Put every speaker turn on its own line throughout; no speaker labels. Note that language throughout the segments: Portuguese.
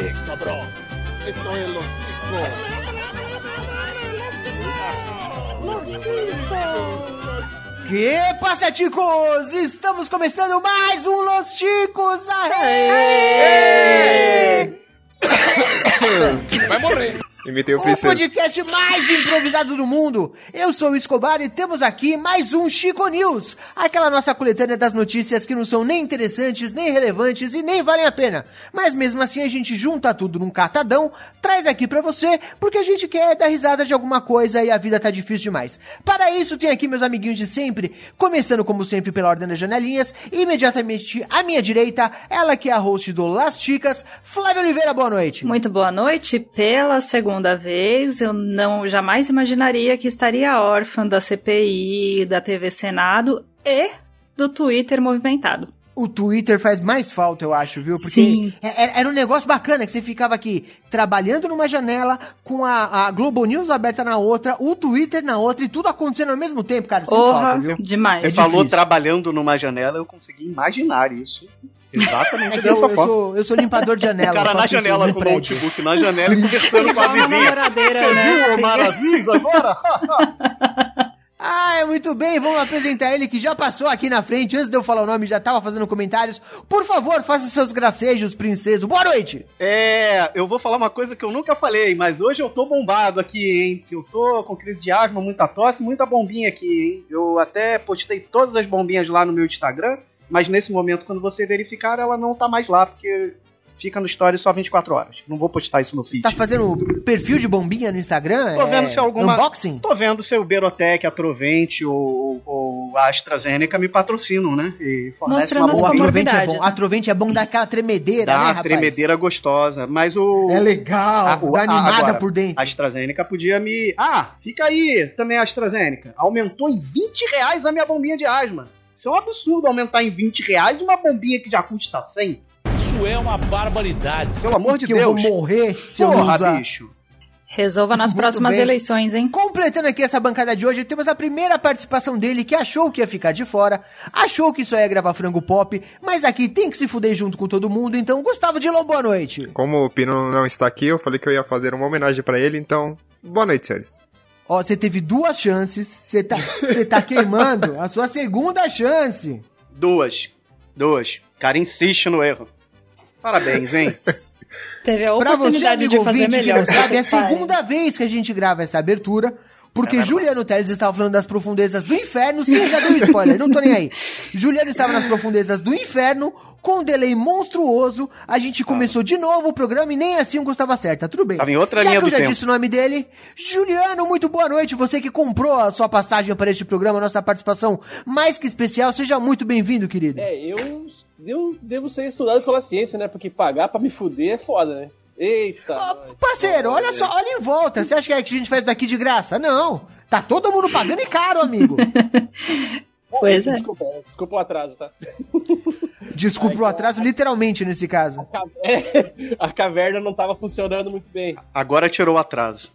Eh, cabrón. Esto es los
Que passa, ticos? Estamos começando mais um Los Ticos! Aê!
Vai morrer.
Imitei o
O podcast mais improvisado do mundo. Eu sou o Escobar e temos aqui mais um Chico News. Aquela nossa coletânea das notícias que não são nem interessantes, nem relevantes e nem valem a pena. Mas mesmo assim a gente junta tudo num catadão, traz aqui pra você, porque a gente quer dar risada de alguma coisa e a vida tá difícil demais. Para isso tem aqui meus amiguinhos de sempre, começando como sempre pela ordem das janelinhas, imediatamente à minha direita, ela que é a host do Las Chicas, Flávia Oliveira, boa noite.
Muito boa noite. Pela segunda vez, eu não jamais imaginaria que estaria órfã da CPI, da TV Senado e do Twitter movimentado.
O Twitter faz mais falta, eu acho, viu? Porque
Sim.
é- é- era um negócio bacana que você ficava aqui trabalhando numa janela, com a, a Globo News aberta na outra, o Twitter na outra e tudo acontecendo ao mesmo tempo, cara. Sem
Porra,
falta, viu?
demais.
Você
É
falou
difícil.
trabalhando numa janela, eu consegui imaginar isso. Exatamente
É eu, eu sou, eu sou limpador de janela.
O cara na janela
no
com o notebook na janela e conversando com a vizinha. Você
né?
viu o Omar Aziz agora?
Ah, é muito bem, vamos apresentar ele que já passou aqui na frente, antes de eu falar o nome, já tava fazendo comentários. Por favor, faça seus gracejos, princeso. Boa noite!
É, eu vou falar uma coisa que eu nunca falei, mas hoje eu tô bombado aqui, hein? Eu tô com crise de asma, muita tosse, muita bombinha aqui, hein? Eu até postei todas as bombinhas lá no meu Instagram, mas nesse momento, quando você verificar, ela não tá mais lá, porque fica no story só 24 horas. Não vou postar isso no feed.
Tá fazendo perfil de bombinha no Instagram?
Tô vendo
É,
se alguma.
Unboxing?
Tô vendo se o Berotec, a Trovente ou, ou a AstraZeneca me patrocinam, né? E
Mostrando
uma boa
Atrovente é bom.
comorbidades,
A Atrovente é bom dar aquela tremedeira,
Dá
né, rapaz?
tremedeira gostosa. Mas o.
É legal,
Ah, o-
dá animada
agora,
por dentro.
A AstraZeneca podia me. Ah, fica aí também a AstraZeneca. Aumentou em 20 reais a minha bombinha de asma. Isso é um absurdo aumentar em 20 reais uma bombinha que já custa 100.
Isso é uma barbaridade.
Pelo amor de
que eu
Deus.
vou morrer se eu não
Porra,
usar.
bicho.
Resolva nas
Muito
próximas
bem.
eleições, hein?
Completando aqui essa bancada de hoje, temos a primeira participação dele que achou que ia ficar de fora, achou que só ia gravar frango pop, mas aqui tem que se fuder junto com todo mundo, então Gustavo Dilon, boa noite.
Como o Pino não está aqui, eu falei que eu ia fazer uma homenagem pra ele, então. Boa noite, senhores.
Ó, você teve duas chances, você tá, você tá queimando a sua segunda chance.
Duas. Duas. O cara insiste no erro. Parabéns, hein?
Teve a
Pra você,
oportunidade
amigo
de fazer
ouvinte, que
melhor.
não sabe, é a segunda vez que a gente grava essa abertura. Porque
É.
Juliano Teles estava falando das profundezas do inferno. Sim, já deu spoiler, não tô nem aí. Juliano estava nas profundezas do inferno, com um delay monstruoso. A gente começou de novo o programa e nem assim o Gustavo acerta. Tudo bem.
Tava em outra
já
linha
que eu
do
já
tempo.
disse o nome dele, Juliano, muito boa noite. Você que comprou a sua passagem para este programa, nossa participação mais que especial. Seja muito bem-vindo, querido.
É, eu, eu devo ser estudado pela ciência, né? Porque pagar pra me fuder é foda, né? Eita! Nós.
parceiro, olha só, olha em volta. Você acha que é que a gente faz daqui de graça? Não. Tá todo mundo pagando e caro, amigo.
Pois é.
Desculpa, desculpa o atraso, tá?
Desculpa o atraso, literalmente, nesse caso.
É, a caverna não tava funcionando muito bem.
Agora tirou o atraso.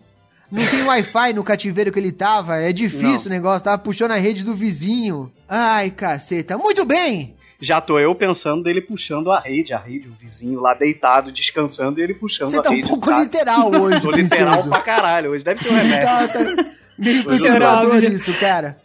Não tem Wi-Fi no cativeiro que ele tava. É difícil
Não.
o negócio. Tava puxando a rede do vizinho. Ai, caceta. Muito bem.
Já tô eu pensando dele puxando a rede, a rede, o vizinho lá deitado, descansando e ele puxando
Você
a
tá um
rede.
pouco
tá?
literal hoje,
Tô literal pra caralho. Hoje deve ser um remédio.
Tá, tá meio isso, cara.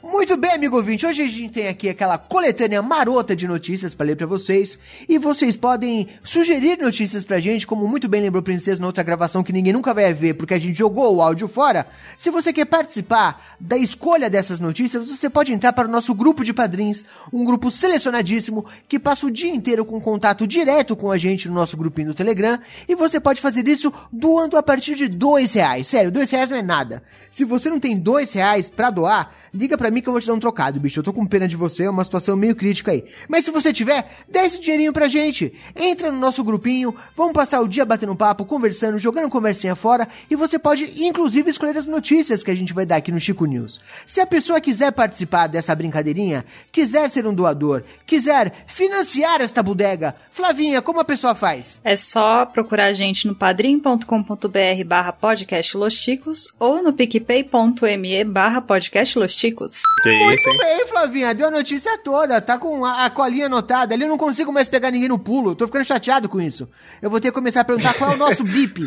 Muito bem, amigo ouvinte. Hoje a gente tem aqui aquela coletânea marota de notícias pra ler pra vocês. E vocês podem sugerir notícias pra gente, como muito bem lembrou o Princesa na outra gravação que ninguém nunca vai ver porque a gente jogou o áudio fora. Se você quer participar da escolha dessas notícias, você pode entrar para o nosso grupo de padrinhos, um grupo selecionadíssimo que passa o dia inteiro com contato direto com a gente no nosso grupinho do Telegram. E você pode fazer isso doando a partir de dois reais. Sério, dois reais não é nada. Se você não tem dois reais pra doar, liga pra mim que eu vou te dar um trocado, bicho. Eu tô com pena de você, é uma situação meio crítica aí. Mas se você tiver, dá esse dinheirinho pra gente. Entra no nosso grupinho, vamos passar o dia batendo papo, conversando, jogando conversinha fora. E você pode, inclusive, escolher as notícias que a gente vai dar aqui no Chico News. Se a pessoa quiser participar dessa brincadeirinha, quiser ser um doador, quiser financiar esta bodega, Flavinha, como a pessoa faz?
É só procurar a gente no padrim.com.br barra podcast Los Chicos ou no picpay.me barra podcast Los Chicos.
Que isso,
Muito
hein?
bem, Flavinha, deu a notícia toda, tá com a, a colinha anotada. Ali eu não consigo mais pegar ninguém no pulo, tô ficando chateado com isso. Eu vou ter que começar a perguntar qual é o nosso bip,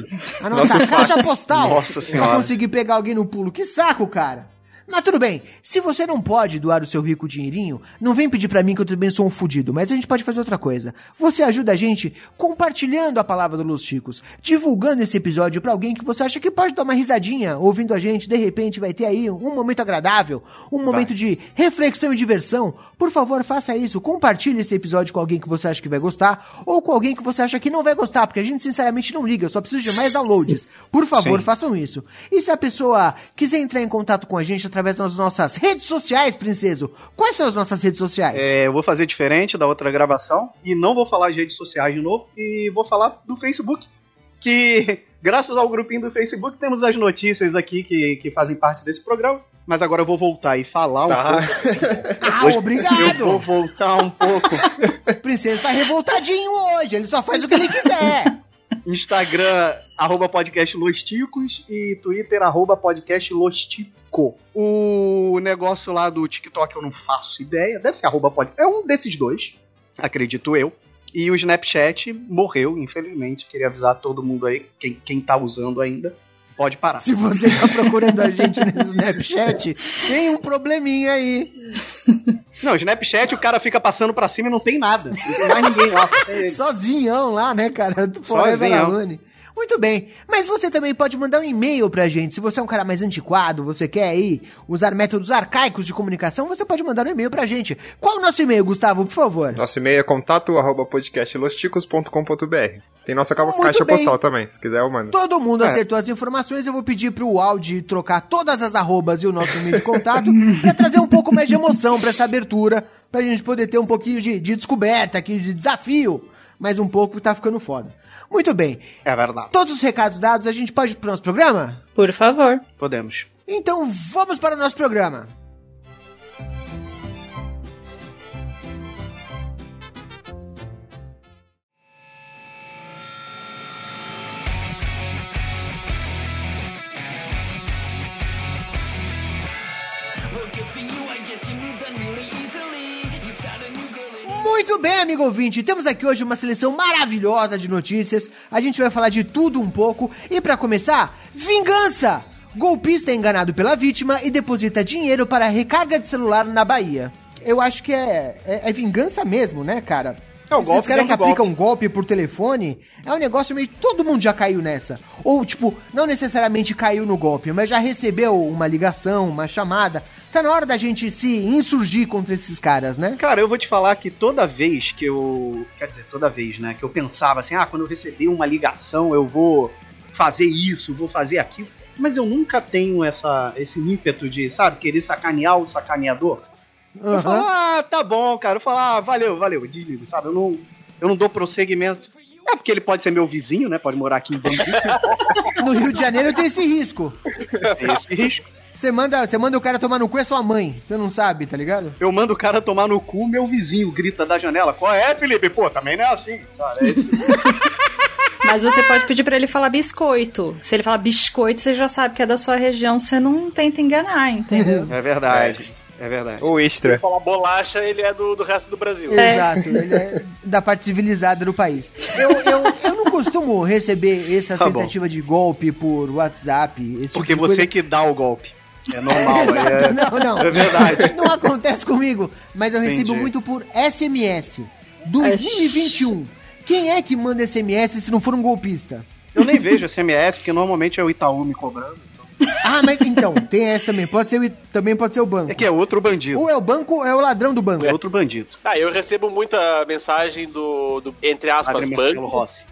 a nossa
Nosso
caixa
fax.
postal.
Nossa
Pra
Senhora.
conseguir pegar alguém no pulo. Que saco, cara. Mas tudo bem, se você não pode doar o seu rico dinheirinho, não vem pedir pra mim que eu também sou um fudido, mas a gente pode fazer outra coisa. Você ajuda a gente compartilhando a palavra do Los Chicos, divulgando esse episódio pra alguém que você acha que pode dar uma risadinha ouvindo a gente, de repente vai ter aí um momento agradável, um momento de reflexão e diversão. Por favor, faça isso, compartilhe esse episódio com alguém que você acha que vai gostar, ou com alguém que você acha que não vai gostar, porque a gente sinceramente não liga, eu só preciso de mais downloads. Por favor,
Sim.
façam isso. E se a pessoa quiser entrar em contato com a gente através das nossas redes sociais, princeso, quais são as nossas redes sociais?
É, eu vou fazer diferente da outra gravação e não vou falar de redes sociais de novo e vou falar do Facebook. Que, graças ao grupinho do Facebook, temos as notícias aqui que, que fazem parte desse programa. Mas agora eu vou voltar e falar um
Tá.
pouco.
Ah,
Hoje
obrigado!
Eu vou voltar um pouco.
O princeso tá revoltadinho hoje, ele só faz o que ele quiser.
Instagram, arroba podcast Losticos e Twitter, arroba podcast Lostico. O negócio lá do TikTok eu não faço ideia. Deve ser arroba pod... É um desses dois, acredito eu. E o Snapchat morreu, infelizmente. Queria avisar todo mundo aí, quem, quem tá usando ainda, pode parar.
Se você tá procurando a gente no Snapchat, tem um probleminha aí.
Não, Snapchat o cara fica passando pra cima e não tem nada. Não tem mais ninguém lá.
Sozinhão lá, né, cara? Do
Sozinhão.
Muito bem, mas você também pode mandar um e-mail pra gente. Se você é um cara mais antiquado, você quer aí usar métodos arcaicos de comunicação, você pode mandar um e-mail pra gente. Qual é o nosso e-mail, Gustavo, por favor?
Nosso e-mail é contato arroba podcastlosticos.com.br. Tem nossa
Muito
caixa
bem.
postal também, se quiser eu mando.
Todo mundo
É.
acertou as informações, eu vou pedir pro Audi trocar todas as arrobas e o nosso e-mail de contato pra trazer um pouco mais de emoção pra essa abertura, pra gente poder ter um pouquinho de, de descoberta aqui, de desafio, mas um pouco tá ficando foda. Muito bem,
É verdade.
todos os recados dados, a gente pode ir pro nosso programa?
Por favor.
Podemos.
Então vamos para o nosso programa. Muito bem, amigo ouvinte, temos aqui hoje uma seleção maravilhosa de notícias. A gente vai falar de tudo um pouco. E pra começar, vingança! Golpista é enganado pela vítima e deposita dinheiro para recarga de celular na Bahia. Eu acho que é, é, é vingança mesmo, né, cara?
É um
Esses
golpe
caras que
do
aplicam golpe por telefone é um negócio meio. Todo mundo já caiu nessa. Ou, tipo, não necessariamente caiu no golpe, mas já recebeu uma ligação, uma chamada. Tá na hora da gente se insurgir contra esses caras, né?
Cara, eu vou te falar que toda vez que eu. Quer dizer, toda vez, né? Que eu pensava assim, ah, quando eu receber uma ligação, eu vou fazer isso, vou fazer aquilo. Mas eu nunca tenho essa, esse ímpeto de, sabe, querer sacanear o sacaneador. Eu
Aham.
falo, ah, tá bom, cara. Eu falo, ah, valeu, valeu, desligo, sabe? Eu não, eu não dou prosseguimento. É porque ele pode ser meu vizinho, né? Pode morar aqui em Bandido,
No Rio de Janeiro tem esse risco.
tem esse risco.
Você manda, você manda o cara tomar no cu é sua mãe. Você não sabe, tá ligado?
Eu mando o cara tomar no cu, meu vizinho grita da janela. Qual é, Felipe? Pô, também não é assim, sabe? É esse
Mas você pode pedir pra ele falar biscoito. Se ele falar biscoito, você já sabe que é da sua região, você não tenta enganar, entendeu?
É verdade. É verdade.
Ou extra.
Falar bolacha, ele é do, do resto do Brasil.
Exato, ele é da parte civilizada do país. Eu, eu, eu não costumo receber essas
Tá bom.
tentativas de golpe por WhatsApp. Esse
Porque
tipo
você
coisa.
que dá o golpe. É normal,
Exato,
é,
não, não.
é verdade.
Não acontece comigo, mas eu recebo
Entendi.
muito por SMS. 2021. Quem é que manda SMS se não for um golpista?
Eu nem vejo SMS, porque normalmente é o Itaú me cobrando.
Ah, mas então, tem essa também. Pode ser o, também pode ser o banco.
É que é outro bandido.
Ou é o banco ou é o ladrão do banco.
É outro bandido.
Ah, eu recebo muita mensagem do, do entre aspas,
Padre
banco.
Rossi.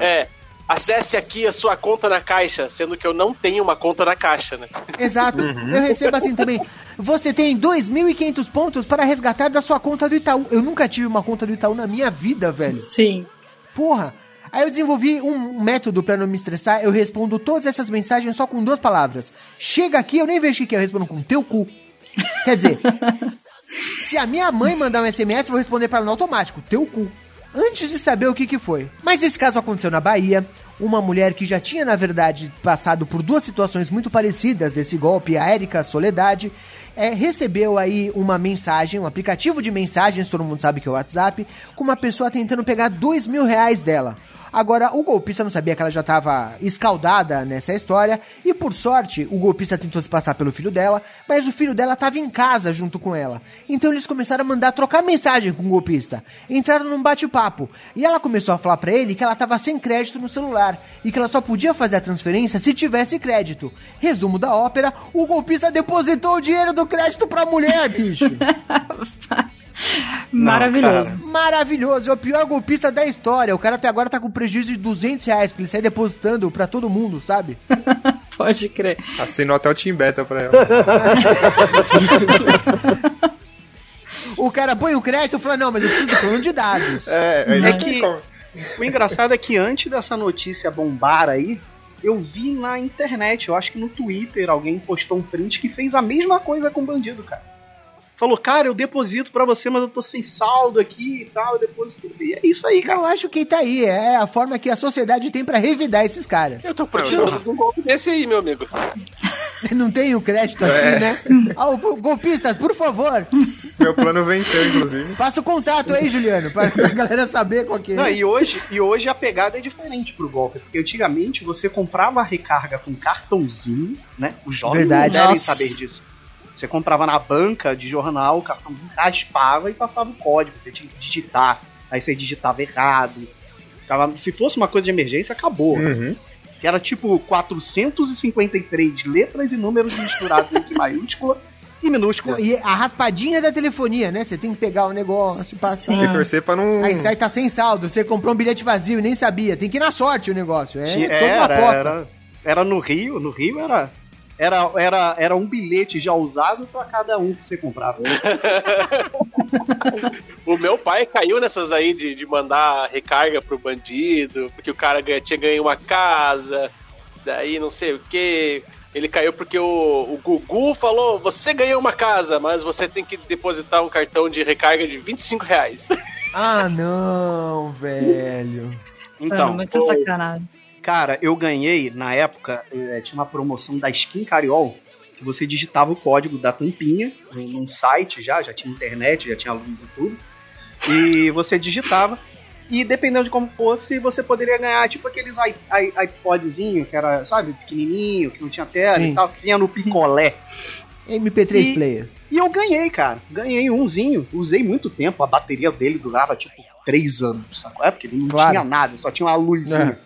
É, acesse aqui a sua conta na caixa, sendo que eu não tenho uma conta na caixa, né?
Exato. Eu recebo assim também. Você tem 2.500 pontos para resgatar da sua conta do Itaú. Eu nunca tive uma conta do Itaú na minha vida, velho.
Sim.
Porra. Aí eu desenvolvi um método pra não me estressar. Eu respondo todas essas mensagens só com duas palavras. Chega aqui, eu nem vejo o que é. Eu respondo com teu cu. Quer dizer, se a minha mãe mandar um SMS, eu vou responder pra ela no automático. Teu cu. Antes de saber o que que foi. Mas esse caso aconteceu na Bahia. Uma mulher que já tinha, na verdade, passado por duas situações muito parecidas desse golpe, a Érica Soledade, é, recebeu aí uma mensagem, um aplicativo de mensagens, todo mundo sabe que é o WhatsApp, com uma pessoa tentando pegar dois mil reais dela. Agora, o golpista não sabia que ela já estava escaldada nessa história, e por sorte, o golpista tentou se passar pelo filho dela, mas o filho dela estava em casa junto com ela. Então eles começaram a mandar trocar mensagem com o golpista. Entraram num bate-papo, e ela começou a falar pra ele que ela estava sem crédito no celular, e que ela só podia fazer a transferência se tivesse crédito. Resumo da ópera, o golpista depositou o dinheiro do crédito pra mulher, bicho.
Maravilhoso.
cara.
Maravilhoso, é o pior golpista da história. O cara até agora tá com prejuízo de 200 reais pra ele sair depositando pra todo mundo, sabe?
Pode crer.
Assinou até o Team Beta pra ela.
O cara põe o crédito e fala: Não, mas eu preciso do plano de dados.
É,
É
não
que-. O engraçado é que antes dessa notícia bombar aí, eu vi na internet, eu acho que no Twitter, alguém postou um print que fez a mesma coisa com o bandido, cara. Falou, cara, eu deposito pra você, mas eu tô sem saldo aqui e tal, eu deposito. E é isso aí, cara.
Eu acho que tá aí, é a forma que a sociedade tem pra revidar esses caras.
Eu tô precisando de um golpe desse aí, meu amigo.
Não tem o crédito aqui, né? Ah, o- golpistas, por favor,
Meu plano venceu, inclusive.
passa o contato aí, Juliano, pra, pra galera saber qual que é.
Não, e hoje, e hoje a pegada é diferente pro golpe, porque antigamente você comprava a recarga com cartãozinho, né? Os jovens
Verdade.
não devem
Nossa.
saber disso. Você comprava na banca de jornal, o cartãozinho raspava e passava o código, você tinha que digitar, aí você digitava errado. Ficava- se fosse uma coisa de emergência, acabou.
Uhum.
Que era tipo 453 letras e números misturados entre maiúscula e minúscula.
E a raspadinha da telefonia, né? Você tem que pegar o negócio, passar.
E torcer pra não.
Aí sai, tá sem saldo. Você comprou um bilhete vazio e nem sabia. Tem que ir na sorte o negócio. É
Tinha-
toda uma
era,
aposta.
era, era no Rio, no Rio era, era, era, era um bilhete já usado pra cada um que você comprava.
O meu pai caiu nessas aí de, de mandar recarga pro bandido, porque o cara ganha- tinha ganho uma casa, daí não sei o que. Ele caiu porque o, o Gugu falou: você ganhou uma casa, mas você tem que depositar um cartão de recarga de 25 reais.
Ah, não, velho.
Então,
Então,
muita sacanagem.
Cara, eu ganhei, na época, eh, tinha uma promoção da Skin Cariol, que você digitava o código da tampinha num site já, já tinha internet, já tinha luz e tudo. E você digitava. E dependendo de como fosse, você poderia ganhar tipo aqueles iPodzinho, que era, sabe, pequenininho, que não tinha tela
Sim.
e tal, que vinha no picolé.
MP3
E-
player.
E eu ganhei, cara. Ganhei umzinho. Usei muito tempo. A bateria dele durava tipo três anos, sabe? É porque ele não
Claro.
tinha nada, só tinha uma luzinha.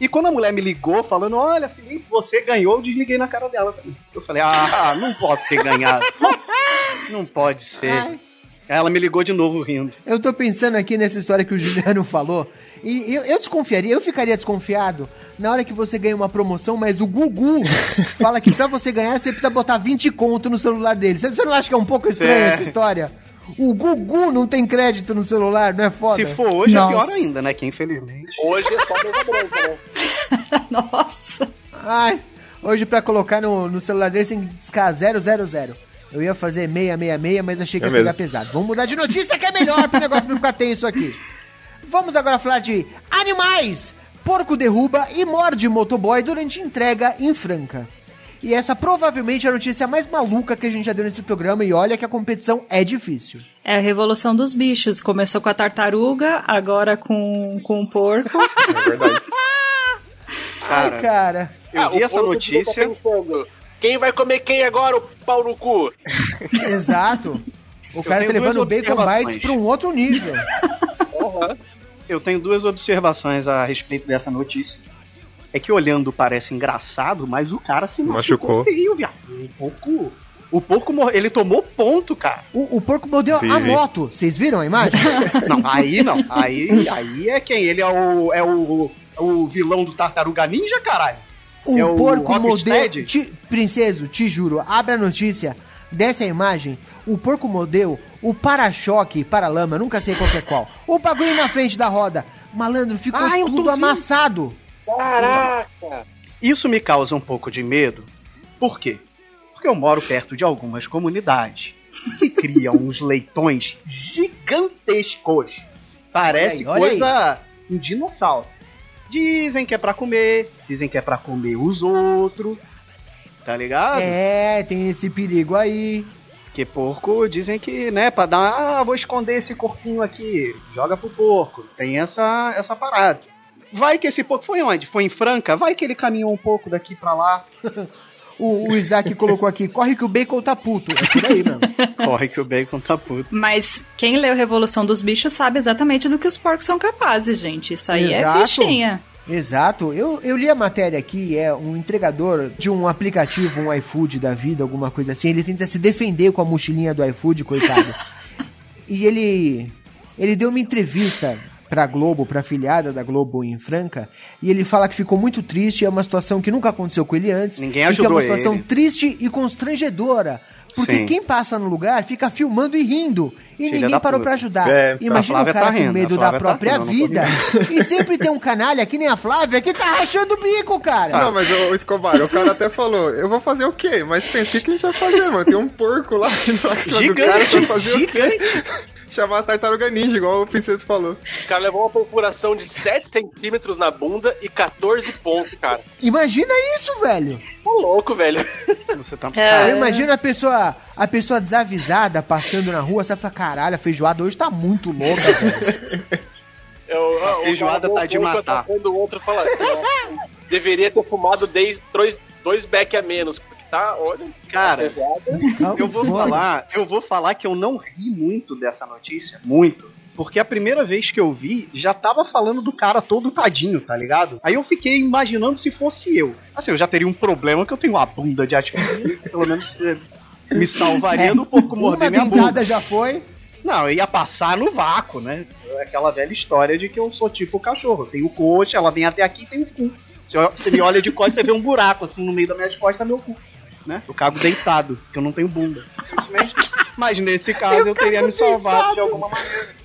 E quando a mulher me ligou falando, olha, Felipe, você ganhou, eu desliguei na cara dela também. Eu falei, ah, não posso ter ganhado. não pode ser.
Ai.
Ela me ligou de novo rindo.
Eu tô pensando aqui nessa história que o Juliano falou. E eu, eu desconfiaria, eu ficaria desconfiado na hora que você ganha uma promoção, mas o Gugu fala que pra você ganhar você precisa botar 20 conto no celular dele. Você, você não acha que é um pouco estranha
É.
essa história? O Gugu não tem crédito no celular, não é foda?
Se for hoje,
Nossa.
é pior ainda, né? Que infelizmente.
Hoje é só mesa branca, né?
Nossa.
Ai, hoje pra colocar no, no celular dele você tem que discar 000. Eu ia fazer 666, mas achei que
É
ia pegar
mesmo.
pesado. Vamos mudar de notícia que é melhor pro negócio não ficar tenso aqui. Vamos agora falar de animais. Porco derruba e morde motoboy durante entrega em Franca. E essa provavelmente é a notícia mais maluca que a gente já deu nesse programa e olha que a competição é difícil.
É a revolução dos bichos. Começou com a tartaruga, agora com, com o porco.
É verdade.
Cara,
Ai, cara.
eu
Ah,
vi essa notícia.
Quem vai comer quem agora, o pau no cu?
Exato. O cara tá
tenho
levando o
duas
Bacon
observações.
Bites pra um outro nível.
Eu tenho duas observações a respeito dessa notícia. É que olhando parece engraçado, mas o cara se machucou,
Machucou.
feio, viado. O porco, o porco mor- ele tomou ponto, cara.
O, o porco mordeu a
Vi, vi.
moto. Vocês viram a imagem?
Não, aí não. Aí, aí é quem? Ele é o é o, o vilão do Tartaruga Ninja, caralho.
O
É o
porco mordeu.
Rocksteady?
Ti, princeso, te juro, abre a notícia, desce a imagem. O porco mordeu o para-choque, para-lama, nunca sei qual que é qual. O bagulho na frente da roda. Malandro, ficou
Ah, eu tô
tudo
vendo.
amassado.
Caraca!
Isso me causa um pouco de medo. Por quê? Porque eu moro perto de algumas comunidades que criam uns leitões gigantescos. Parece
Olha aí, olha
coisa um dinossauro. Dizem que é pra comer, dizem que é pra comer os outros. Tá ligado?
É, tem esse perigo aí.
Porque porco dizem que, né, pra dar, ah, vou esconder esse corpinho aqui, joga pro porco. Tem essa, essa parada. Vai que esse porco foi onde? Foi em Franca? Vai que ele caminhou um pouco daqui pra lá.
O, o Isaac colocou aqui, corre que o bacon tá puto. É por aí mesmo.
Corre que o bacon tá puto.
Mas quem leu Revolução dos Bichos sabe exatamente do que os porcos são capazes, gente. Isso aí
Exato.
é fichinha.
Exato. Eu, eu li a matéria aqui, é um entregador de um aplicativo, um iFood da vida, alguma coisa assim. Ele tenta se defender com a mochilinha do iFood, coitado. e ele ele deu uma entrevista pra Globo, pra afiliada da Globo em Franca, e ele fala que ficou muito triste, é uma situação que nunca aconteceu com ele antes.
Ninguém
e que é
ajudou
uma situação
ele.
triste e constrangedora. Porque
Sim.
quem passa no lugar fica filmando e rindo. E
Filha
ninguém parou
puta.
pra ajudar.
É,
Imagina o cara
tá
com
rindo,
medo da
tá
própria
tô
vida. e sempre tem um canalha que nem a Flávia que tá rachando o bico, cara.
Não, mas o Escobar, o cara até falou, eu vou fazer o quê? Mas pensa, o que, a gente vai fazer, mano? Tem um porco lá que cima do cara, vai
Gigante,
fazer o quê?
gigante.
Chamar a tartaruga ninja, igual o Princesa falou.
O cara levou uma perfuração de 7 centímetros na bunda e 14 pontos, cara.
Imagina isso, velho.
Tá louco, velho.
Você tá...
É.
Eu imagino a pessoa, a pessoa desavisada passando na rua, sabe? Fala, caralho, a feijoada hoje tá muito louca.
Eu, eu, o
feijoada
cara
tá de matar.
atacando o outro fala, "Não, deveria ter fumado 10, dois, dois beck a menos. Porque tá, olha,
Cara,
feijoada.
Eu vou falar, eu vou falar que eu não ri muito dessa notícia, muito. Porque a primeira vez que eu vi, já tava falando do cara todo tadinho, tá ligado? Aí eu fiquei imaginando se fosse eu. Assim, eu já teria um problema que eu tenho uma bunda de aspirin, pelo menos eh, me salvaria do morder
É. Uma
minha bunda.
já foi.
Não, eu ia passar no vácuo, né? Aquela velha história de que eu sou tipo cachorro. Eu tenho coxa, ela vem até aqui e tem o cu. Se você me olha de costas, você vê um buraco assim no meio das minhas costas, é meu cu. Né? Eu cago deitado, porque eu não tenho bunda. Simplesmente. Mas nesse caso eu, teria me salvado de alguma maneira.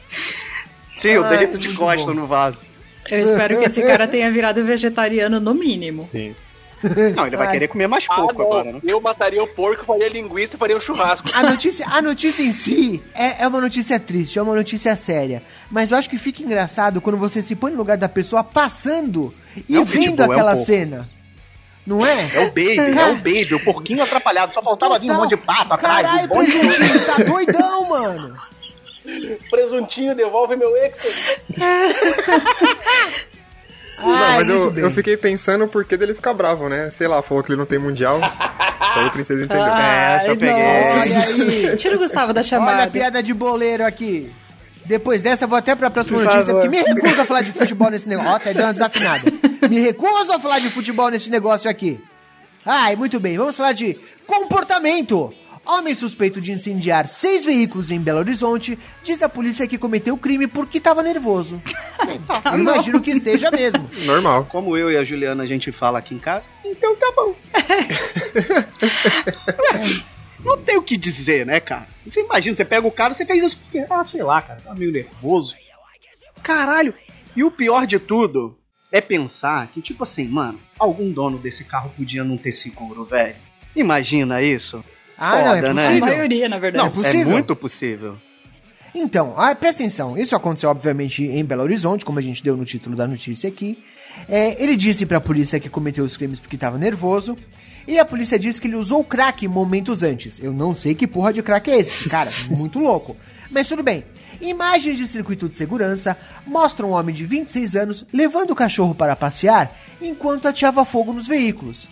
Sim,
Ai,
deito de costa
bom.
no vaso.
Eu espero que esse cara tenha virado vegetariano no mínimo.
Sim.
Não, ele vai
Ai.
querer comer mais
Ah,
pouco
não.
agora, né?
Eu mataria o porco, faria linguiça e faria um churrasco.
A notícia, a notícia em si é, é uma notícia triste, é uma notícia séria. Mas eu acho que fica engraçado quando você se põe no lugar da pessoa passando e
É
vendo
pitbull, é um
aquela
porco.
cena. Não é?
É o baby, é o baby, o porquinho atrapalhado. Só faltava vir um monte de.
Caralho,
um monte de-
presuntinho, tá doidão, mano.
Presuntinho, devolve meu extra.
Não,
Ai,
mas eu, eu fiquei pensando por que dele ficar bravo, né? Sei lá, falou que ele não tem mundial. Aí o Princesa entendeu.
É, essa eu
Ai,
peguei.
Olha aí.
Tira o Gustavo da
Olha a
chamada.
piada de boleiro aqui. Depois dessa, vou até pra próxima
Por
notícia,
favor.
porque me recuso a falar de futebol nesse negócio. Ó, tá dando uma desafinada. Me recuso a falar de futebol nesse negócio aqui. Ai, muito bem, vamos falar de comportamento. Homem suspeito de incendiar seis veículos em Belo Horizonte diz à polícia que cometeu o crime porque estava nervoso. Eu imagino que esteja mesmo.
Normal.
Como eu e a Juliana a gente fala aqui em casa, então tá bom. Não tem o que dizer, né, cara? Você imagina, você pega o cara, você fez isso porque, ah, sei lá, cara, tá meio nervoso. Caralho, e o pior de tudo é pensar que, tipo assim, mano, algum dono desse carro podia não ter seguro, velho. Imagina isso.
Ah, não, é
Foda, né?
A
possível.
maioria, na verdade.
Não,
É
possível.
muito possível.
Então, ah, presta atenção. Isso aconteceu, obviamente, em Belo Horizonte, como a gente deu no título da notícia aqui. É, ele disse pra polícia que cometeu os crimes porque estava nervoso. E a polícia disse que ele usou crack momentos antes. Eu não sei que porra de crack é esse. Cara, muito louco. Mas tudo bem. Imagens de circuito de segurança mostram um homem de 26 anos levando o cachorro para passear enquanto ateava fogo nos veículos.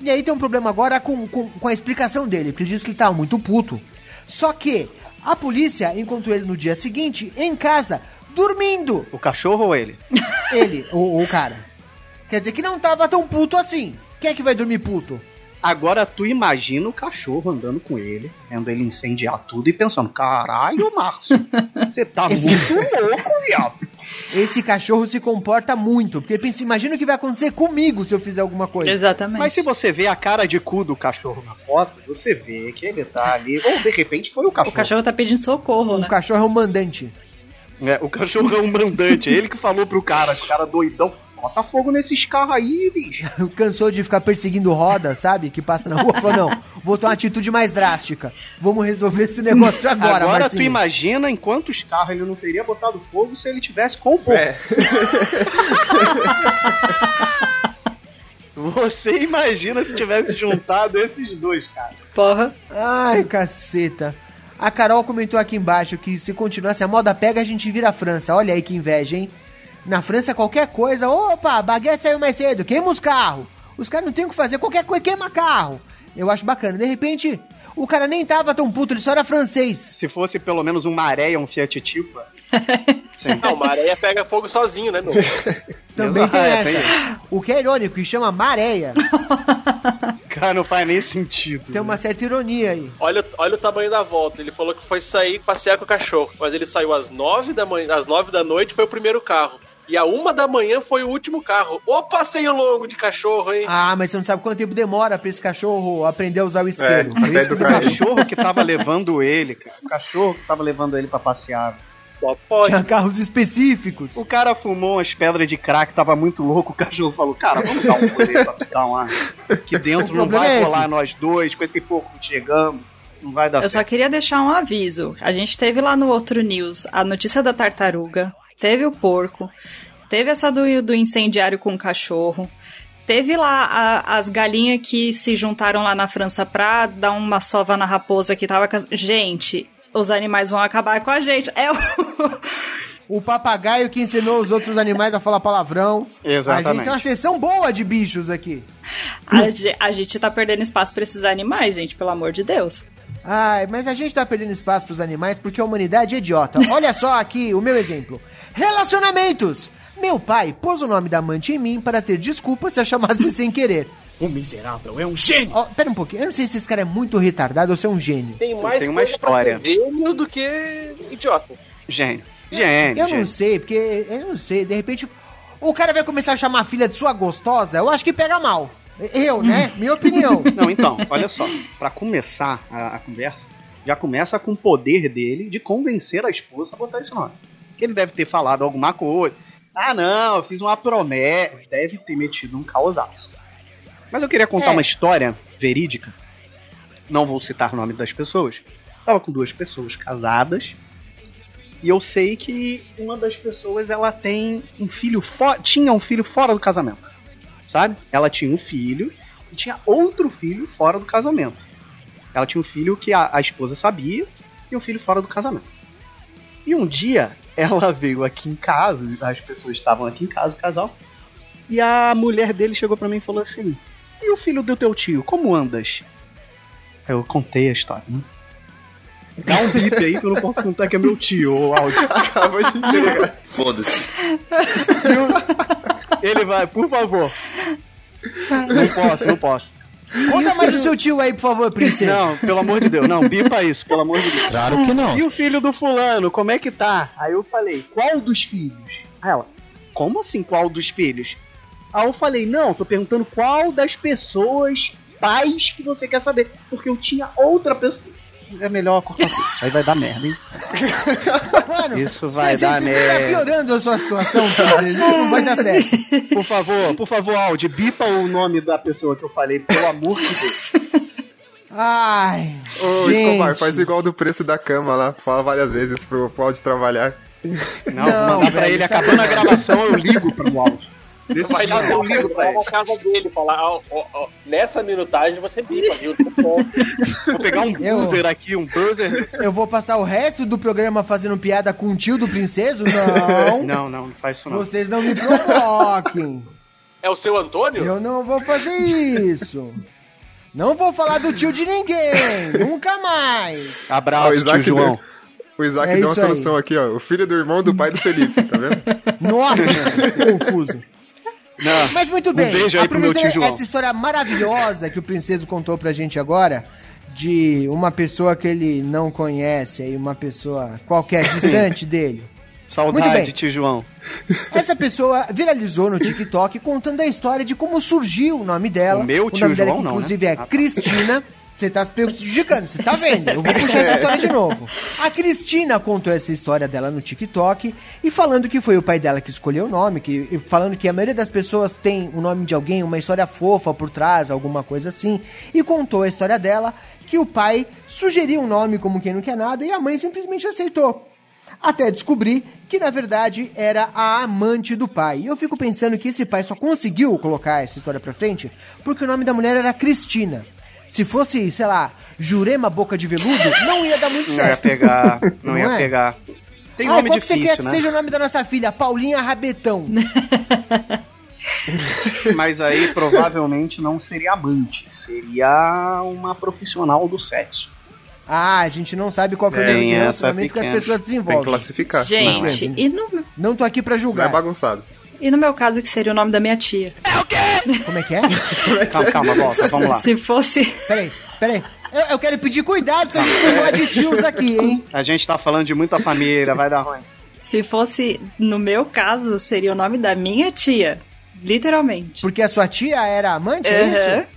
E aí tem um problema agora com, com, com a explicação dele, porque ele disse que ele tava muito puto. Só que a polícia encontrou ele no dia seguinte, em casa, dormindo.
O cachorro ou ele?
Ele, o, o cara. Quer dizer que não tava tão puto assim. Quem é que vai dormir puto?
Agora tu imagina o cachorro andando com ele, vendo ele incendiar tudo e pensando: caralho, Márcio, você tá
Esse-
muito louco, viado.
Esse cachorro se comporta muito, porque ele pensa, imagina o que vai acontecer comigo se eu fizer alguma coisa.
Exatamente.
Mas se você vê a cara de cu do cachorro na foto, você vê que ele tá ali. Ou de repente foi o
O
cachorro.
cachorro tá pedindo socorro,
O
né?
cachorro é um mandante.
É, o cachorro é um mandante. ele que falou pro cara, o cara doidão. Bota fogo nesses carros aí, bicho.
Cansou de ficar perseguindo roda, sabe? Que passa na rua. Falou, não, vou ter uma atitude mais drástica. Vamos resolver esse negócio agora,
Agora, tu
Marcinho.
imagina em quantos carros ele não teria botado fogo se ele tivesse com o porco.
É.
Você imagina se tivesse juntado esses dois, cara.
Porra.
Ai, caceta. A Carol comentou aqui embaixo que se continuasse a moda pega, a gente vira a França. Olha aí que inveja, hein? Na França, qualquer coisa. Opa, baguete saiu mais cedo, queima os carros. Os caras não tem o que fazer, qualquer coisa queima carro. Eu acho bacana. De repente, o cara nem tava tão puto, ele só era francês.
Se fosse pelo menos um maré, um Fiat Tipo.
Sim. Não, maréia pega fogo sozinho, né, meu?
Também
Exato,
tem
é,
essa.
tem
O que é irônico, que chama maréia.
Cara, não faz nem sentido.
Tem uma certa ironia aí.
Olha, olha o tamanho da volta. Ele falou que foi sair passear com o cachorro. Mas ele saiu às nove da manhã, às nove da noite foi o primeiro carro. E a uma da manhã foi o último carro. Ô passeio longo de cachorro, hein?
Ah, mas você não sabe quanto tempo demora pra esse cachorro aprender a usar o isqueiro.
É,
que
do
O
carro.
cachorro que tava levando ele, cara. O cachorro que tava levando ele pra passear.
Só pode.
Tinha carros específicos.
O cara fumou umas pedras de crack, tava muito louco. O cachorro falou: Cara, vamos dar um rolê pra ficar lá. Que dentro
O
não vai
é
rolar nós dois, com esse porco chegando. Não vai dar
Eu só
certo.
queria deixar um aviso. A gente teve lá no outro news a notícia da tartaruga, teve o porco, teve essa do, do incendiário com o cachorro, teve lá a- as galinhas que se juntaram lá na França pra dar uma sova na raposa que tava. com as- Gente, os animais vão acabar com a gente. É o.
O papagaio que ensinou os outros animais a falar palavrão. A gente
Exatamente.
tem uma sessão boa de bichos aqui.
A, a gente tá perdendo espaço pra esses animais, gente, pelo amor de Deus.
Ai, mas a gente tá perdendo espaço pros animais porque a humanidade é idiota. Olha só aqui o meu exemplo. Relacionamentos! Meu pai pôs o nome da amante em mim para ter desculpa se a chamasse sem querer.
O miserável é um gênio.
Ó, pera um pouquinho, eu não sei se esse cara é muito retardado ou se é um gênio.
Tem mais
tenho uma história.
gênio do que idiota.
Gênio. Gênio.
Eu não
gênio.
sei, porque eu não sei, de repente o cara vai começar a chamar a filha de sua gostosa, eu acho que pega mal. Eu, né? Minha opinião.
Não, então, olha só. Pra começar a, a conversa, já começa com o poder dele de convencer a esposa a botar esse nome. Que ele deve ter falado alguma coisa. Ah, não, eu fiz uma promessa. Deve ter metido um causaço. Mas eu queria contar
É.
uma história verídica. Não vou citar o nome das pessoas. Tava com duas pessoas casadas. E eu sei que uma das pessoas ela tem um filho fora. Tinha um filho fora do casamento. Sabe? Ela tinha um filho e tinha outro filho fora do casamento. Ela tinha um filho que a, a esposa sabia e um filho fora do casamento. E um dia ela veio aqui em casa, as pessoas estavam aqui em casa, o casal, e a mulher dele chegou pra mim e falou assim: E o filho do teu tio, como andas? Eu contei a história, né? Dá um bip aí que eu não posso contar que é meu tio, o áudio.
Acaba de entregar.
Foda-se.
Ele vai, por favor. Não posso, não posso.
Conta mais do seu tio aí, por favor, princesa.
Não, pelo amor de Deus, não, bipa isso, pelo amor de Deus.
Claro que não.
E o filho do fulano, como é que tá? Aí eu falei, qual dos filhos? Aí ela, como assim qual dos filhos? Aí eu falei, não, tô perguntando qual das pessoas, pais que você quer saber. Porque eu tinha outra pessoa. É melhor cortar tudo. Aí vai dar merda, hein?
Mano,
Isso vai dar
cê
merda.
Tá piorando a sua situação, princesa. Isso não vai dar certo.
Por favor, por favor, Aldi, bipa o nome da pessoa que eu falei, pelo amor de Deus.
Ai.
Ô,
gente.
Escobar, faz igual do preço da cama lá. Fala várias vezes pro Claudio trabalhar.
Não,
Não,
mandar pra ele,
isso
acabando a gravação, eu ligo pro Aldi. Desse
Vai lá
eu ligo pra
na casa dele falar, ó, ó, ó, nessa minutagem você bipa, viu?
Vou pegar um
Eu-
buzzer aqui, um buzzer.
Eu vou passar o resto do programa fazendo piada com o tio do princeso? Não.
Não, não, não faz isso não.
Vocês não me provoquem.
É o seu Antônio?
Eu não vou fazer isso. Não vou falar do tio de ninguém. Nunca mais.
Abraço, tio João.
deu, o Isaac
É
deu uma
isso aí.
solução aqui, ó. O filho do irmão do pai do Felipe, tá vendo?
Nossa, que confuso.
Não.
Mas muito bem.
beijo aí pro meu
aproveitando
tio João.
essa história maravilhosa que o Princeso contou pra gente agora, de uma pessoa que ele não conhece, aí uma pessoa qualquer distante dele.
Saudade, tio João.
Essa pessoa viralizou no TikTok contando a história de como surgiu o nome dela.
O meu tio
nome dela,
João
que,
não,
inclusive,
né?
é
Ah, tá.
Cristina. Você tá se prejudicando, você tá vendo? Eu vou puxar essa história de novo. A Cristina contou essa história dela no TikTok e falando que foi o pai dela que escolheu o nome, que, falando que a maioria das pessoas tem o nome de alguém, uma história fofa por trás, alguma coisa assim, e contou a história dela que o pai sugeriu um nome como quem não quer nada e a mãe simplesmente aceitou. Até descobrir que na verdade era a amante do pai. E eu fico pensando que esse pai só conseguiu colocar essa história pra frente porque o nome da mulher era Cristina. Se fosse, sei lá, Jurema Boca de Veludo, não ia dar muito
Não ia
certo.
pegar, não,
Não
ia
é?
pegar. Tem
ah,
nome
qual que você
difícil,
quer que
né?
seja o nome da nossa filha? Paulinha Rabetão.
Mas aí provavelmente não seria amante, seria uma profissional do sexo.
Ah, a gente não sabe qual que é o nível de relacionamento que as pessoas
Tem que
desenvolvem.
classificar.
Gente,
Não, é.
e, no,
Não tô aqui pra
Não é
julgar.
bagunçado.
E no meu caso, que seria o nome da minha tia?
Como é que é?
Calma, calma, volta, vamos lá.
Se fosse.
Peraí, peraí. Eu, eu quero pedir cuidado se a gente falar de tios aqui, hein?
A gente tá falando de muita família, vai dar ruim.
Se fosse, no meu caso, seria o nome da minha tia. Literalmente.
Porque a sua tia era amante, é isso?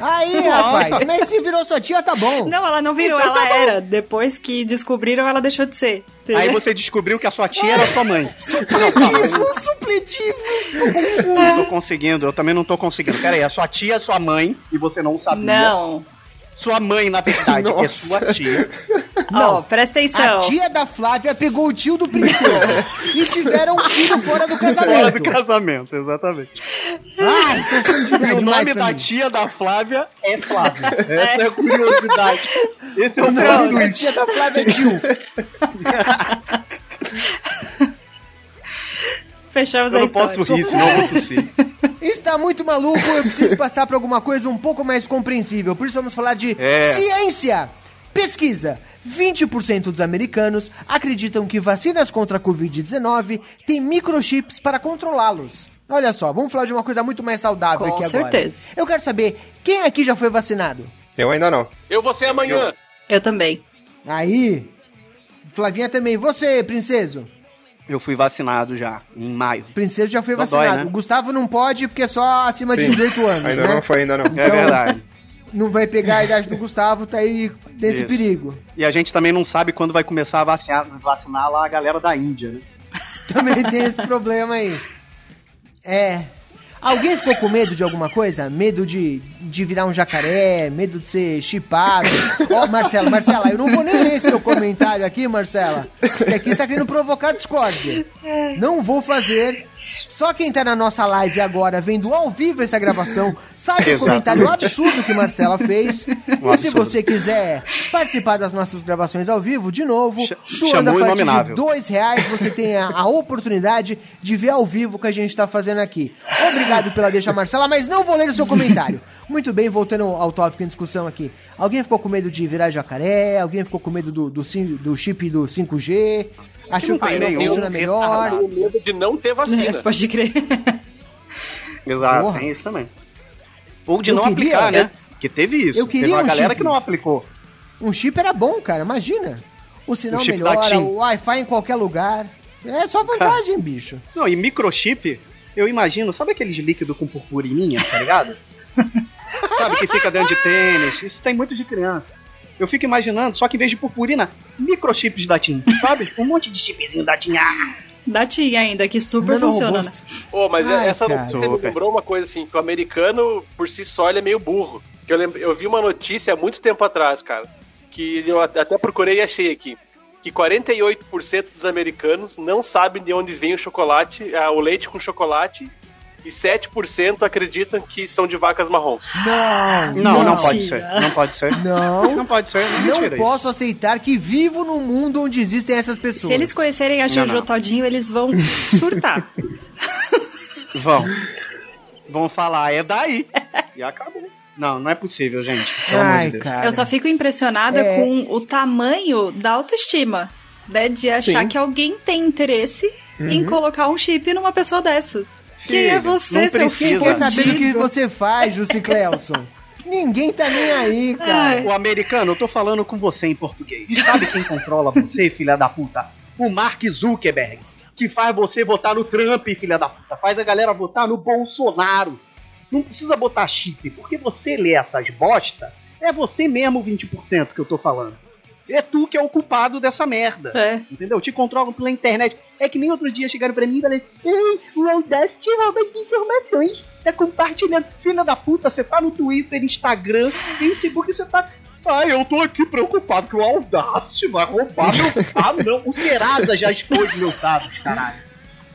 Aí,
Nossa.
rapaz, mas se virou sua tia, tá bom.
Não, ela não virou,
Então tá
ela
bom.
era. Depois que descobriram, ela deixou de ser.
Aí você descobriu que a sua tia era sua mãe.
Supletivo, supletivo.
Não tô conseguindo, eu também não tô conseguindo. Pera aí, a sua tia é sua mãe e você não sabia.
Não.
Sua mãe, na verdade, é sua tia.
Ó, presta atenção.
A tia da Flávia pegou o tio do princesa e tiveram um filho fora do
Fora
casamento.
do casamento, exatamente.
Ai,
E
velho
o nome da
mim.
tia da Flávia é Flávia. Essa é a curiosidade. Esse é o
O nome da
twist.
tia da Flávia é tio.
Fechamos
Eu
a
não
história.
posso rir, senão eu vou tossir.
Está muito maluco, eu preciso passar para alguma coisa um pouco mais compreensível. Por isso vamos falar de
É.
ciência. Pesquisa. 20% dos americanos acreditam que vacinas contra a Covid-19 têm microchips para controlá-los. Olha só, vamos falar de uma coisa muito mais saudável
Com
aqui agora.
certeza.
Eu quero saber, quem aqui já foi vacinado?
Eu ainda não.
Eu vou ser amanhã.
Eu também.
Aí. Flavinha também. Você, princeso?
Eu fui vacinado já, em maio.
Princeso já foi
Dodói,
vacinado.
né?
O Gustavo não pode porque é só acima de
Sim.
18 anos,
Ainda
né?
não foi, ainda não.
É
Então-
verdade.
Não vai pegar a idade do Gustavo, tá aí nesse
Isso.
perigo.
E a gente também não sabe quando vai começar a vacinar, vacinar lá a galera da Índia, né?
Também tem esse problema aí. É. Alguém ficou com medo de alguma coisa? Medo de, de virar um jacaré? Medo de ser chipado? Ó, Marcela, Marcela, eu não vou nem ler seu comentário aqui, Marcela. Porque aqui você tá querendo provocar discórdia. Não vou fazer. Só quem tá na nossa live agora, vendo ao vivo essa gravação, sabe o comentário absurdo que Marcela fez.
Um
e se você quiser participar das nossas gravações ao vivo, de novo,
Ch-
doando a partir de dois reais, você tem a, a oportunidade de ver ao vivo o que a gente tá fazendo aqui. Obrigado pela deixa, Marcela, mas não vou ler o seu comentário. Muito bem, voltando ao tópico em discussão aqui. Alguém ficou com medo de virar jacaré? Alguém ficou com medo do, do, do chip do 5G? Achou que
não tem
o
nenhum
funciona melhor?
retardado.
Tenho medo de não ter vacina.
Pode crer.
Exato,
Porra.
tem isso também. Ou de
Eu
não
queria-
aplicar,
eu-
né? Que teve isso.
eu queria
teve uma
um
galera
chip.
que não aplicou.
Um chip era bom, cara, imagina. O sinal
Um chip da
melhora, o Wi-Fi em qualquer lugar. É só vantagem, bicho.
Não, e microchip, eu imagino, sabe aqueles líquidos com purpurininha, tá ligado? sabe, que fica dentro de tênis. Isso tem muito de criança. Eu fico imaginando, só que em vez de purpurina, microchips da TIM, sabe? Um monte de chipzinho da TIM. Ah,
Da tia ainda, que super funciona, né?
Nanorobôs.
Ô, mas
Ai,
essa
cara.
notícia me lembrou uma coisa assim, que o americano, por si só, ele é meio burro. Que eu, lembro, eu vi uma notícia há muito tempo atrás, cara, que eu at- até procurei e achei aqui. Que 48% dos americanos não sabem de onde vem o chocolate, ah, o leite com chocolate, e 7% acreditam que são de vacas marrons.
Não,
Não, não,
Não.
pode ser. Não pode ser.
Não,
Não pode ser. Não,
não
mentira
posso aceitar que vivo num mundo onde existem essas pessoas.
Se eles conhecerem a
Não,
Jojo
não.
Todinho, eles vão surtar.
isso. Vão. Vão falar, é daí. E acabou. Não, não é possível, gente. Pelo amor de
Ai,
Deus.
cara.
Eu só fico impressionada
É.
com o tamanho da autoestima. Né, de achar
Sim.
que alguém tem interesse em colocar um chip numa pessoa dessas. Quem é
Filho,
você,
não
seu
precisa.
Quer saber o que você faz, Jussi Clelson? Ninguém tá nem aí, cara.
Ai.
O americano, eu tô falando com você em português. Sabe quem controla você, filha da puta? O Mark Zuckerberg. Que faz você votar no Trump, filha da puta. Faz a galera votar no Bolsonaro. Não precisa botar chip, porque você lê essas bosta, é você mesmo o 20% que eu tô falando. É tu que é o culpado dessa merda.
É.
Entendeu? Te controlam pela internet. É que nem outro dia chegaram pra mim e falaram: Ei, o Audacity rouba as informações. Tá compartilhando. Filha da puta, você tá no Twitter, Instagram, Facebook, você tá. Ah, eu tô aqui preocupado que o Audacity vai roubar meu. Ah, não. O Serasa já expôs meus dados, caralho.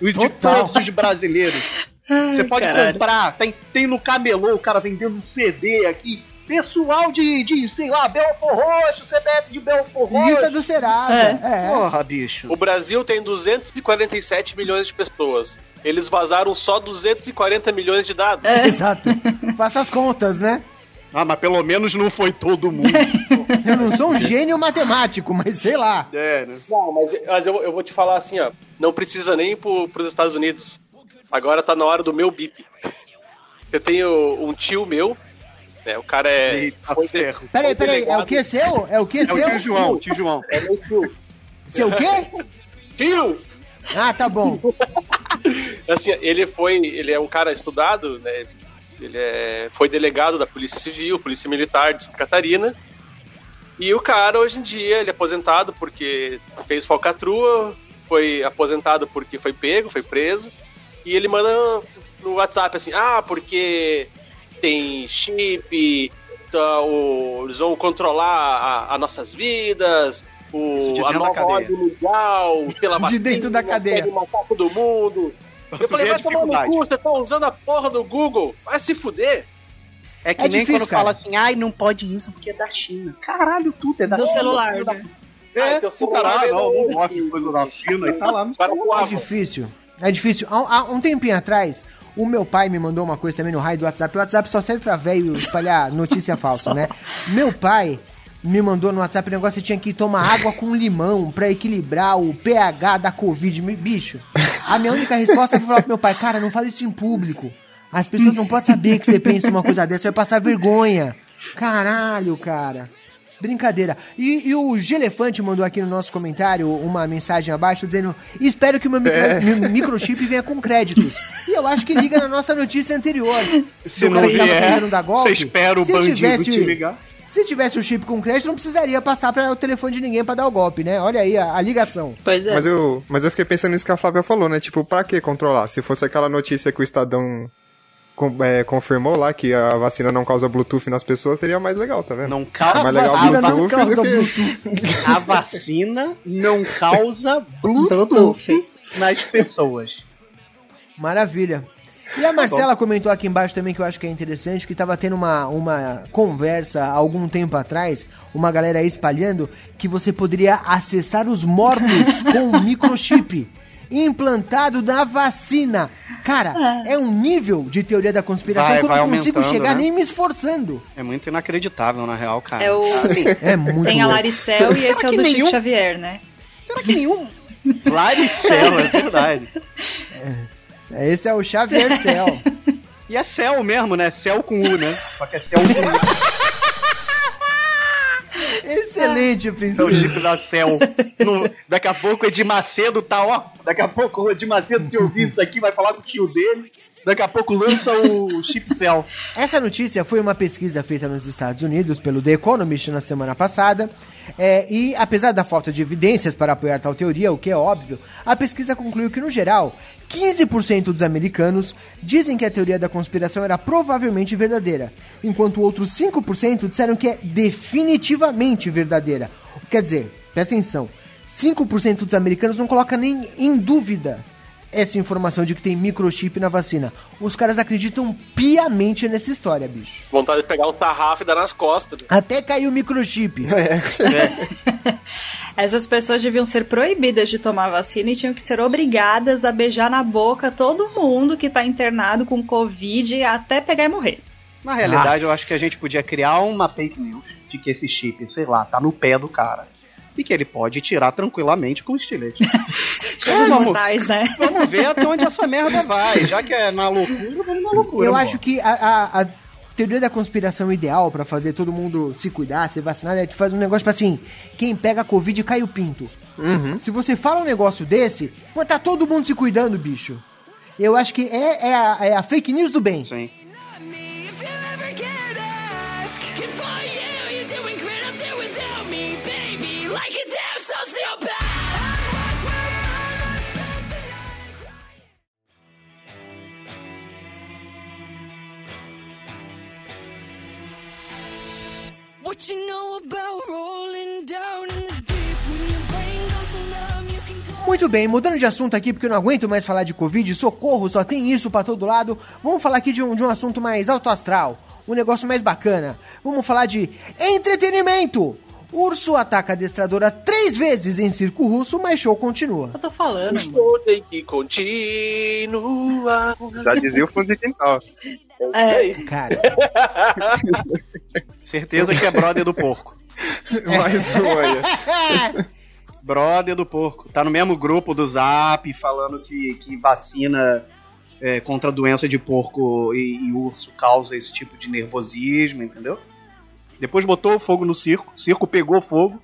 Os de todos os brasileiros. Você pode
caralho.
comprar, tem, tem no camelô o cara vendendo um CD aqui. Pessoal de, de, sei lá, Belfor Roxo, CBF de Belfor Roxo.
Lista do Serasa. É.
Porra, bicho.
O Brasil tem 247 milhões de pessoas. Eles vazaram só 240 milhões de dados.
Exato. Faça as contas, né?
Ah, mas pelo menos não foi todo mundo.
Eu não sou um gênio matemático, mas sei lá.
é, né?
Não, mas, mas eu, eu vou te falar assim, ó. Não precisa nem ir pro, pros Estados Unidos. Agora tá na hora do meu bip. Eu tenho um tio meu, né? O cara é.
Eita,
foi de-
ferro.
Peraí,
foi
peraí, é o que seu? É o que
É o tio
seu?
João, o tio João.
É meu tio.
Seu quê?
Tio!
Ah, tá bom.
Assim, ele foi. Ele é um cara estudado, né? Ele é, foi delegado da Polícia Civil, Polícia Militar de Santa Catarina. E o cara, hoje em dia, ele é aposentado porque fez falcatrua, foi aposentado porque foi pego, foi preso. E ele manda no WhatsApp assim: ah, porque tem chip, tá, o, eles vão controlar as nossas vidas, o,
de
a nova
cadeia.
ordem mundial, pela
De
vacina,
dentro da cadeia.
matar todo mundo. Eu falei, vai tomar no cu, você tá usando a porra do Google, vai se fuder.
É que
É
nem
difícil,
quando
cara.
fala assim, ai, não pode isso porque é da China. Caralho, tudo é da
Do
China.
celular, né?
Ah,
É,
teu celular
caralho,
é
não,
do-
não de coisa da China e tá lá no
Para o
É difícil. É difícil. Há, há um tempinho atrás, o meu pai me mandou uma coisa também no raio do WhatsApp. O WhatsApp só serve pra velho espalhar notícia falsa, né? Meu pai me mandou no WhatsApp o negócio que tinha que tomar água com limão pra equilibrar o pH da Covid. Bicho, a minha única resposta foi falar pro meu pai, cara, não fala isso em público. As pessoas não podem saber que você pensa uma coisa dessa, vai passar vergonha. Caralho, cara. Brincadeira. E, e o Gelefante mandou aqui no nosso comentário uma mensagem abaixo dizendo: Espero que o meu micro-
É.
mi- microchip venha com créditos. E eu acho que liga na nossa notícia anterior.
Se
o
não
cara tava
vier,
tentando dar golpe,
você espera o
se
bandido
tivesse-
te ligar.
Se tivesse o chip com crédito, não precisaria passar para o telefone de ninguém para dar o golpe, né? Olha aí a, a ligação.
Pois é.
Mas eu, mas eu fiquei pensando nisso que a Flávia falou, né? Tipo, pra que controlar? Se fosse aquela notícia que o Estadão com- é, confirmou lá que a vacina não causa Bluetooth nas pessoas, seria mais legal, tá vendo?
Não causa
É mais legal
vacina não
Bluetooth
causa
do que...
Bluetooth.
A vacina não causa Bluetooth
Bluetooth.
nas pessoas.
Maravilha. E a Marcela comentou aqui embaixo também que eu acho que é interessante, que tava tendo uma, uma conversa há algum tempo atrás, uma galera aí espalhando, que você poderia acessar os mortos com um microchip implantado na vacina. Cara, é um nível de teoria da conspiração
Vai-
que eu não consigo chegar
né?
nem me esforçando.
É muito inacreditável, na real, cara.
É o-
É muito
Tem a
louco.
Laricel e esse é o do Chico
nenhum-
Xavier, né?
será que nenhum... Laricel, é verdade.
Esse é o Xavier Cell.
E é céu mesmo, né? Céu com U, né? Só que é céu com U.
Excelente,
É o
princesa.
Chico da Céu. No- daqui a pouco o Edir Macedo tá, ó. Daqui a pouco o Edir Macedo, se ouvir isso aqui, vai falar com o tio dele. Daqui a pouco lança o Chip Cell.
Essa notícia foi uma pesquisa feita nos Estados Unidos pelo The Economist na semana passada. É, e apesar da falta de evidências para apoiar tal teoria, o que é óbvio, a pesquisa concluiu que, no geral, 15% dos americanos dizem que a teoria da conspiração era provavelmente verdadeira, enquanto outros 5% disseram que é definitivamente verdadeira. Quer dizer, presta atenção, 5% dos americanos não coloca nem em dúvida essa informação de que tem microchip na vacina. Os caras acreditam piamente nessa história, bicho.
Vontade de pegar uns tarrafos e dar nas costas.
Até caiu o microchip.
Essas pessoas deviam ser proibidas de tomar vacina e tinham que ser obrigadas a beijar na boca todo mundo que tá internado com Covid até pegar e morrer.
Na realidade, eu acho que a gente podia criar uma fake news de que esse chip, sei lá, tá no pé do cara. E que ele pode tirar tranquilamente com o estilete.
Somos
vamos,
mortais, né?
vamos ver até onde essa merda vai. Já que é na loucura, vamos na loucura.
Eu
pô.
acho que a, a- a teoria da conspiração ideal pra fazer todo mundo se cuidar, se vacinar, é de fazer um negócio tipo assim: quem pega Covid cai o pinto. Se você fala um negócio desse, pô, tá todo mundo se cuidando, bicho. Eu acho que é, é a, é a fake news do bem.
Sim.
Muito bem, mudando de assunto aqui, porque eu não aguento mais falar de Covid, socorro, só tem isso pra todo lado. Vamos falar aqui de um, de um assunto mais alto astral. um negócio mais bacana. Vamos falar de entretenimento. Urso ataca adestradora três vezes em circo russo, mas show continua.
Eu tô falando,
O
mano.
show tem que continuar.
Já dizia o fundo de quintal.
É.
Aí?
Cara,
Certeza que é brother do porco.
Mais um, olha.
Brother do porco. Tá no mesmo grupo do Zap falando que, que vacina é, contra a doença de porco e, e urso causa esse tipo de nervosismo, entendeu? Depois botou fogo no circo, o circo pegou fogo.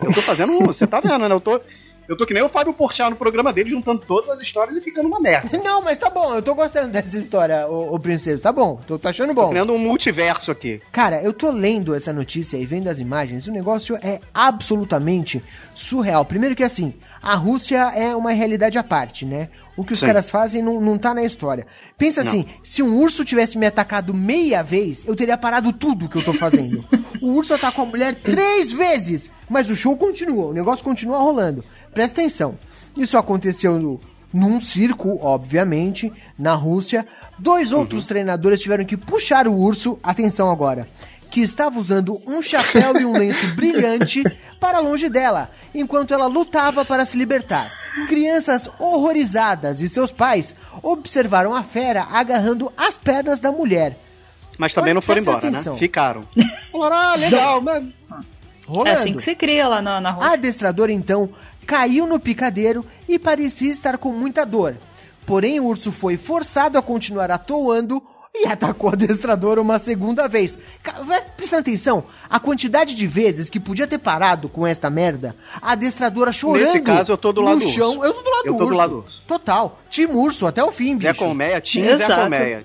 Eu tô fazendo. Você tá vendo, né? Eu tô, eu tô que nem o Fábio Porchat no programa dele, juntando todas as histórias e ficando uma merda.
não, mas tá bom, eu tô gostando dessa história, ô, ô princesa, tá bom, tô, tô achando bom.
Criando um multiverso aqui.
Cara, eu tô lendo essa notícia e vendo as imagens, o negócio é absolutamente surreal. Primeiro que assim, a Rússia é uma realidade à parte, né? O que os
Sim.
caras fazem não, não tá na história. Pensa assim, se um urso tivesse me atacado meia vez, eu teria parado tudo que eu tô fazendo. o urso atacou a mulher três vezes, mas o show continua, o negócio continua rolando. Presta atenção, isso aconteceu no, num circo, obviamente, na Rússia. Dois outros treinadores tiveram que puxar o urso, atenção agora, que estava usando um chapéu e um lenço brilhante para longe dela, enquanto ela lutava para se libertar. Crianças horrorizadas e seus pais observaram a fera agarrando as pernas da mulher.
Mas também
Olha,
não foram embora,
atenção.
né? Ficaram. Falaram, ah, legal.
Rolando.
É assim que se cria lá na, na
A
Rússia.
adestradora então caiu no picadeiro e parecia estar com muita dor. Porém, o urso foi forçado a continuar atoando e atacou a adestradora uma segunda vez. Prestando atenção, a quantidade de vezes que podia ter parado com esta merda, a adestradora chorando.
Nesse caso, eu tô do lado
no
do
chão.
urso.
Eu tô do lado
Eu
do
tô do
urso.
lado do urso.
Total. Time urso até o fim,
Zé
bicho.
Colmeia, tinha Zé. Colmeia.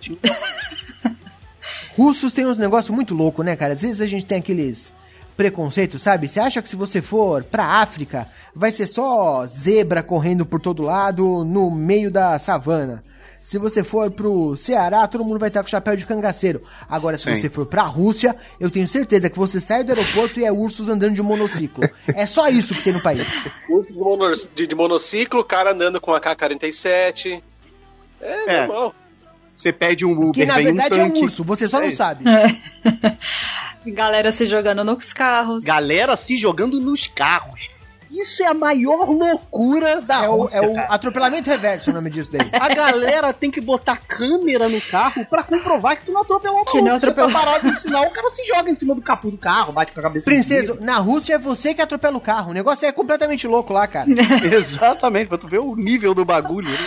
Russos têm uns negócios muito loucos, né, cara? Às vezes a gente tem aqueles preconceitos, sabe? Você acha que se você for pra África, vai ser só zebra correndo por todo lado no meio da savana. Se você for pro Ceará, todo mundo vai estar com chapéu de cangaceiro. Agora, se
Sim.
você for pra Rússia, eu tenho certeza que você sai do aeroporto e é ursos andando de monociclo. é só isso que tem no país.
Urso de, mono- de- de monociclo, cara andando com a K-47. É,
É.
normal.
Você pede um Uber,
Que na
vem
verdade
um
é um urso, você só
É
não sabe.
Galera se jogando nos carros.
Galera se jogando nos carros. Isso é a maior loucura da
É o,
Rússia,
é o
cara.
atropelamento reverso o nome disso daí.
A galera tem que botar câmera no carro pra comprovar que tu não atropelou
Que não
maluco. Você
atropelou.
tá parado no sinal, o cara se joga em cima do capô do carro, bate com a cabeça
Princeso,
no
na Rússia é você que atropela o carro. O negócio é completamente louco lá, cara.
Exatamente, pra tu ver o nível do bagulho. né?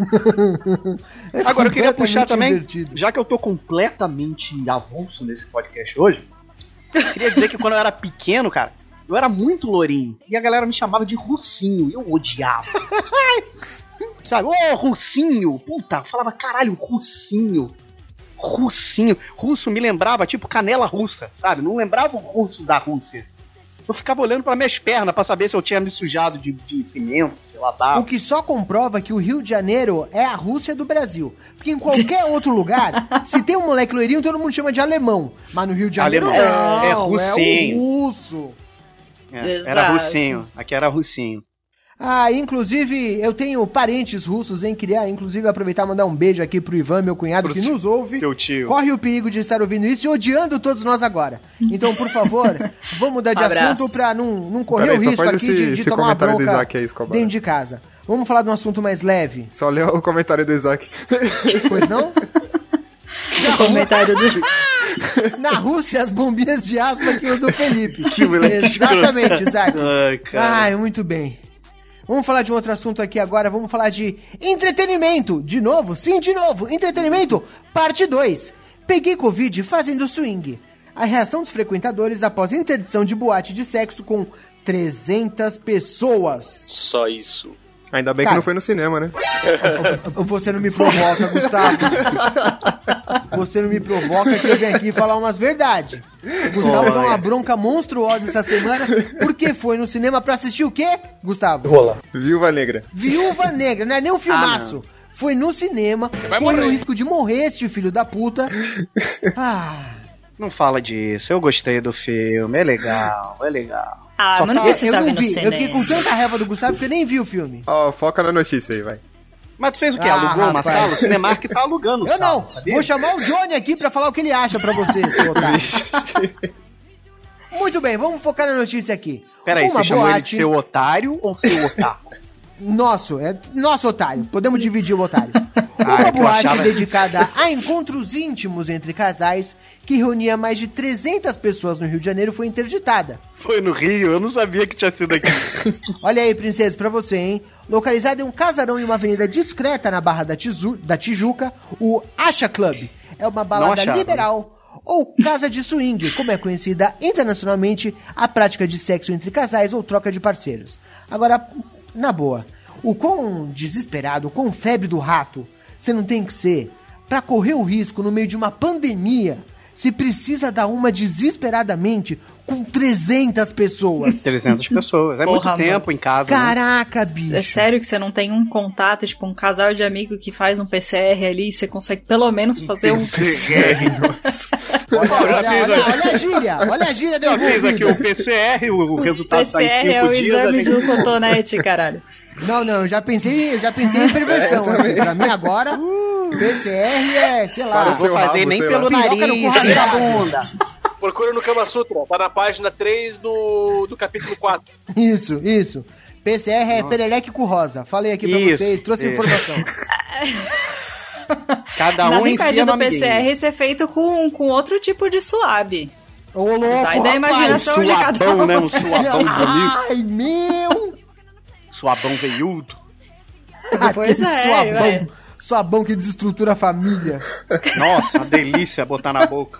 É
Agora eu queria puxar também,
divertido.
já que eu tô completamente avulso nesse podcast hoje, queria dizer que quando eu era pequeno, cara, eu era muito lourinho. E a galera me chamava de Russinho. Eu odiava. Sabe, ô Russinho! Puta, eu falava, caralho, Russinho. Russinho. Russo me lembrava, tipo, canela russa, sabe? Não lembrava o russo da Rússia. Eu ficava olhando para minhas pernas pra saber se eu tinha me sujado de, de cimento, sei lá.
O que só comprova que o Rio de Janeiro é a Rússia do Brasil. Porque em qualquer outro lugar, se tem um moleque loirinho, todo mundo chama de alemão. Mas no Rio de Janeiro
Alemão.
não,
É, é
é,
russinho.
o russo.
É, era russinho. Aqui era russinho.
Ah, inclusive, eu tenho parentes russos, hein? Queria, inclusive, aproveitar e mandar um beijo aqui pro Ivan, meu cunhado,
Pro
que nos ouve.
teu tio.
Corre o perigo de estar ouvindo isso e odiando todos nós agora. Então, por favor, vamos mudar de
Abraço.
assunto pra não, não correr
Peraí,
o risco aqui
esse-
de, de
esse
tomar uma bronca
Isaac aí,
dentro de casa. Vamos falar de um assunto mais leve,
Só leu o comentário do Isaac.
pois não?
Comentário do.
Na Rússia, as bombinhas de asma que usa o Felipe.
Que
Exatamente, Isaac.
Ai, cara.
Ai, muito bem. Vamos falar de um outro assunto aqui agora. Vamos falar de entretenimento. De novo? Sim, de novo. Entretenimento, parte 2. Peguei Covid fazendo swing. A reação dos frequentadores após interdição de boate de sexo com 300 pessoas.
Só isso.
Ainda bem
Cara.
que não foi no cinema, né?
Você não me provoca, Gustavo. Você não me provoca que eu venho aqui falar umas verdades. Gustavo
Olha.
deu uma bronca monstruosa essa semana porque foi no cinema pra assistir o quê, Gustavo?
Viúva Negra.
Viúva Negra, não é nem um filmaço. foi no cinema, correu o risco de morrer este filho da puta. Ah,
Não fala disso. Eu gostei do filme. É legal, é legal.
Ah,
Só
mas não
tá-
eu
precisava
não vi. Eu fiquei com tanta raiva do Gustavo que eu nem vi o filme.
Ó, foca na notícia aí, vai.
Mas tu fez o quê?
Ah,
Alugou uma
rapaz.
sala? O Cinemark tá alugando
Eu
sala,
não,
sabia?
vou chamar o Johnny aqui pra falar o que ele acha pra você, seu otário. Muito bem, vamos focar na notícia aqui.
Peraí,
Uma
você chamou ele de
boate-
seu otário ou seu otaku?
Nosso, é nosso otário. Podemos dividir o otário.
Ah,
Uma
é eu
boate
achava-
dedicada a encontros íntimos entre casais, que reunia mais de 300 pessoas no Rio de Janeiro, foi interditada.
Foi no Rio, eu não sabia que tinha sido aqui.
Olha aí, princesa, pra você, hein? Localizado em um casarão em uma avenida discreta na Barra da, Tizu- da Tijuca, o Acha Club. É uma balada liberal. Ou casa de swing, como é conhecida internacionalmente a prática de sexo entre casais ou troca de parceiros. Agora, na boa, o quão desesperado, o quão febre do rato você não tem que ser pra correr o risco no meio de uma pandemia se precisa dar uma desesperadamente com 300 pessoas?
300 pessoas. É
Porra,
muito
mano.
tempo em casa, né?
Caraca, bicho.
É sério que você não tem um contato, tipo, um casal de amigo que faz um PCR ali e você consegue pelo menos fazer um.
Olha,
já
olha, olha,
aqui.
olha a gíria, olha a gíria da
Já fiz aqui o. PCR, o, o resultado sai em
PCR
5
é o
dias.
exame
gente-
de um cotonete, caralho.
Não, não, eu já pensei, eu já pensei em perversão. aqui. pra mim agora, PCR é, sei lá.
Não
Para
vou fazer
rabo,
nem pelo
lá.
Nariz,
da
bunda.
Procura no Kama Sutra, tá na página 3 do, do capítulo 4.
Isso, isso. PCR é pereleque com rosa. Falei aqui pra
Isso,
vocês, trouxe
isso.
informação.
Cada um
Nada impede do. PCR ser feito com, com outro tipo de suave.
Ô, louco,
Vai da imaginação de cada
Suabão,
um.
né? Um suabão bonito.
Ai, meu.
Suabão veiudo.
Pois
Aquele
é,
suabão,
ué.
suabão que desestrutura a família.
Nossa, uma delícia botar na boca.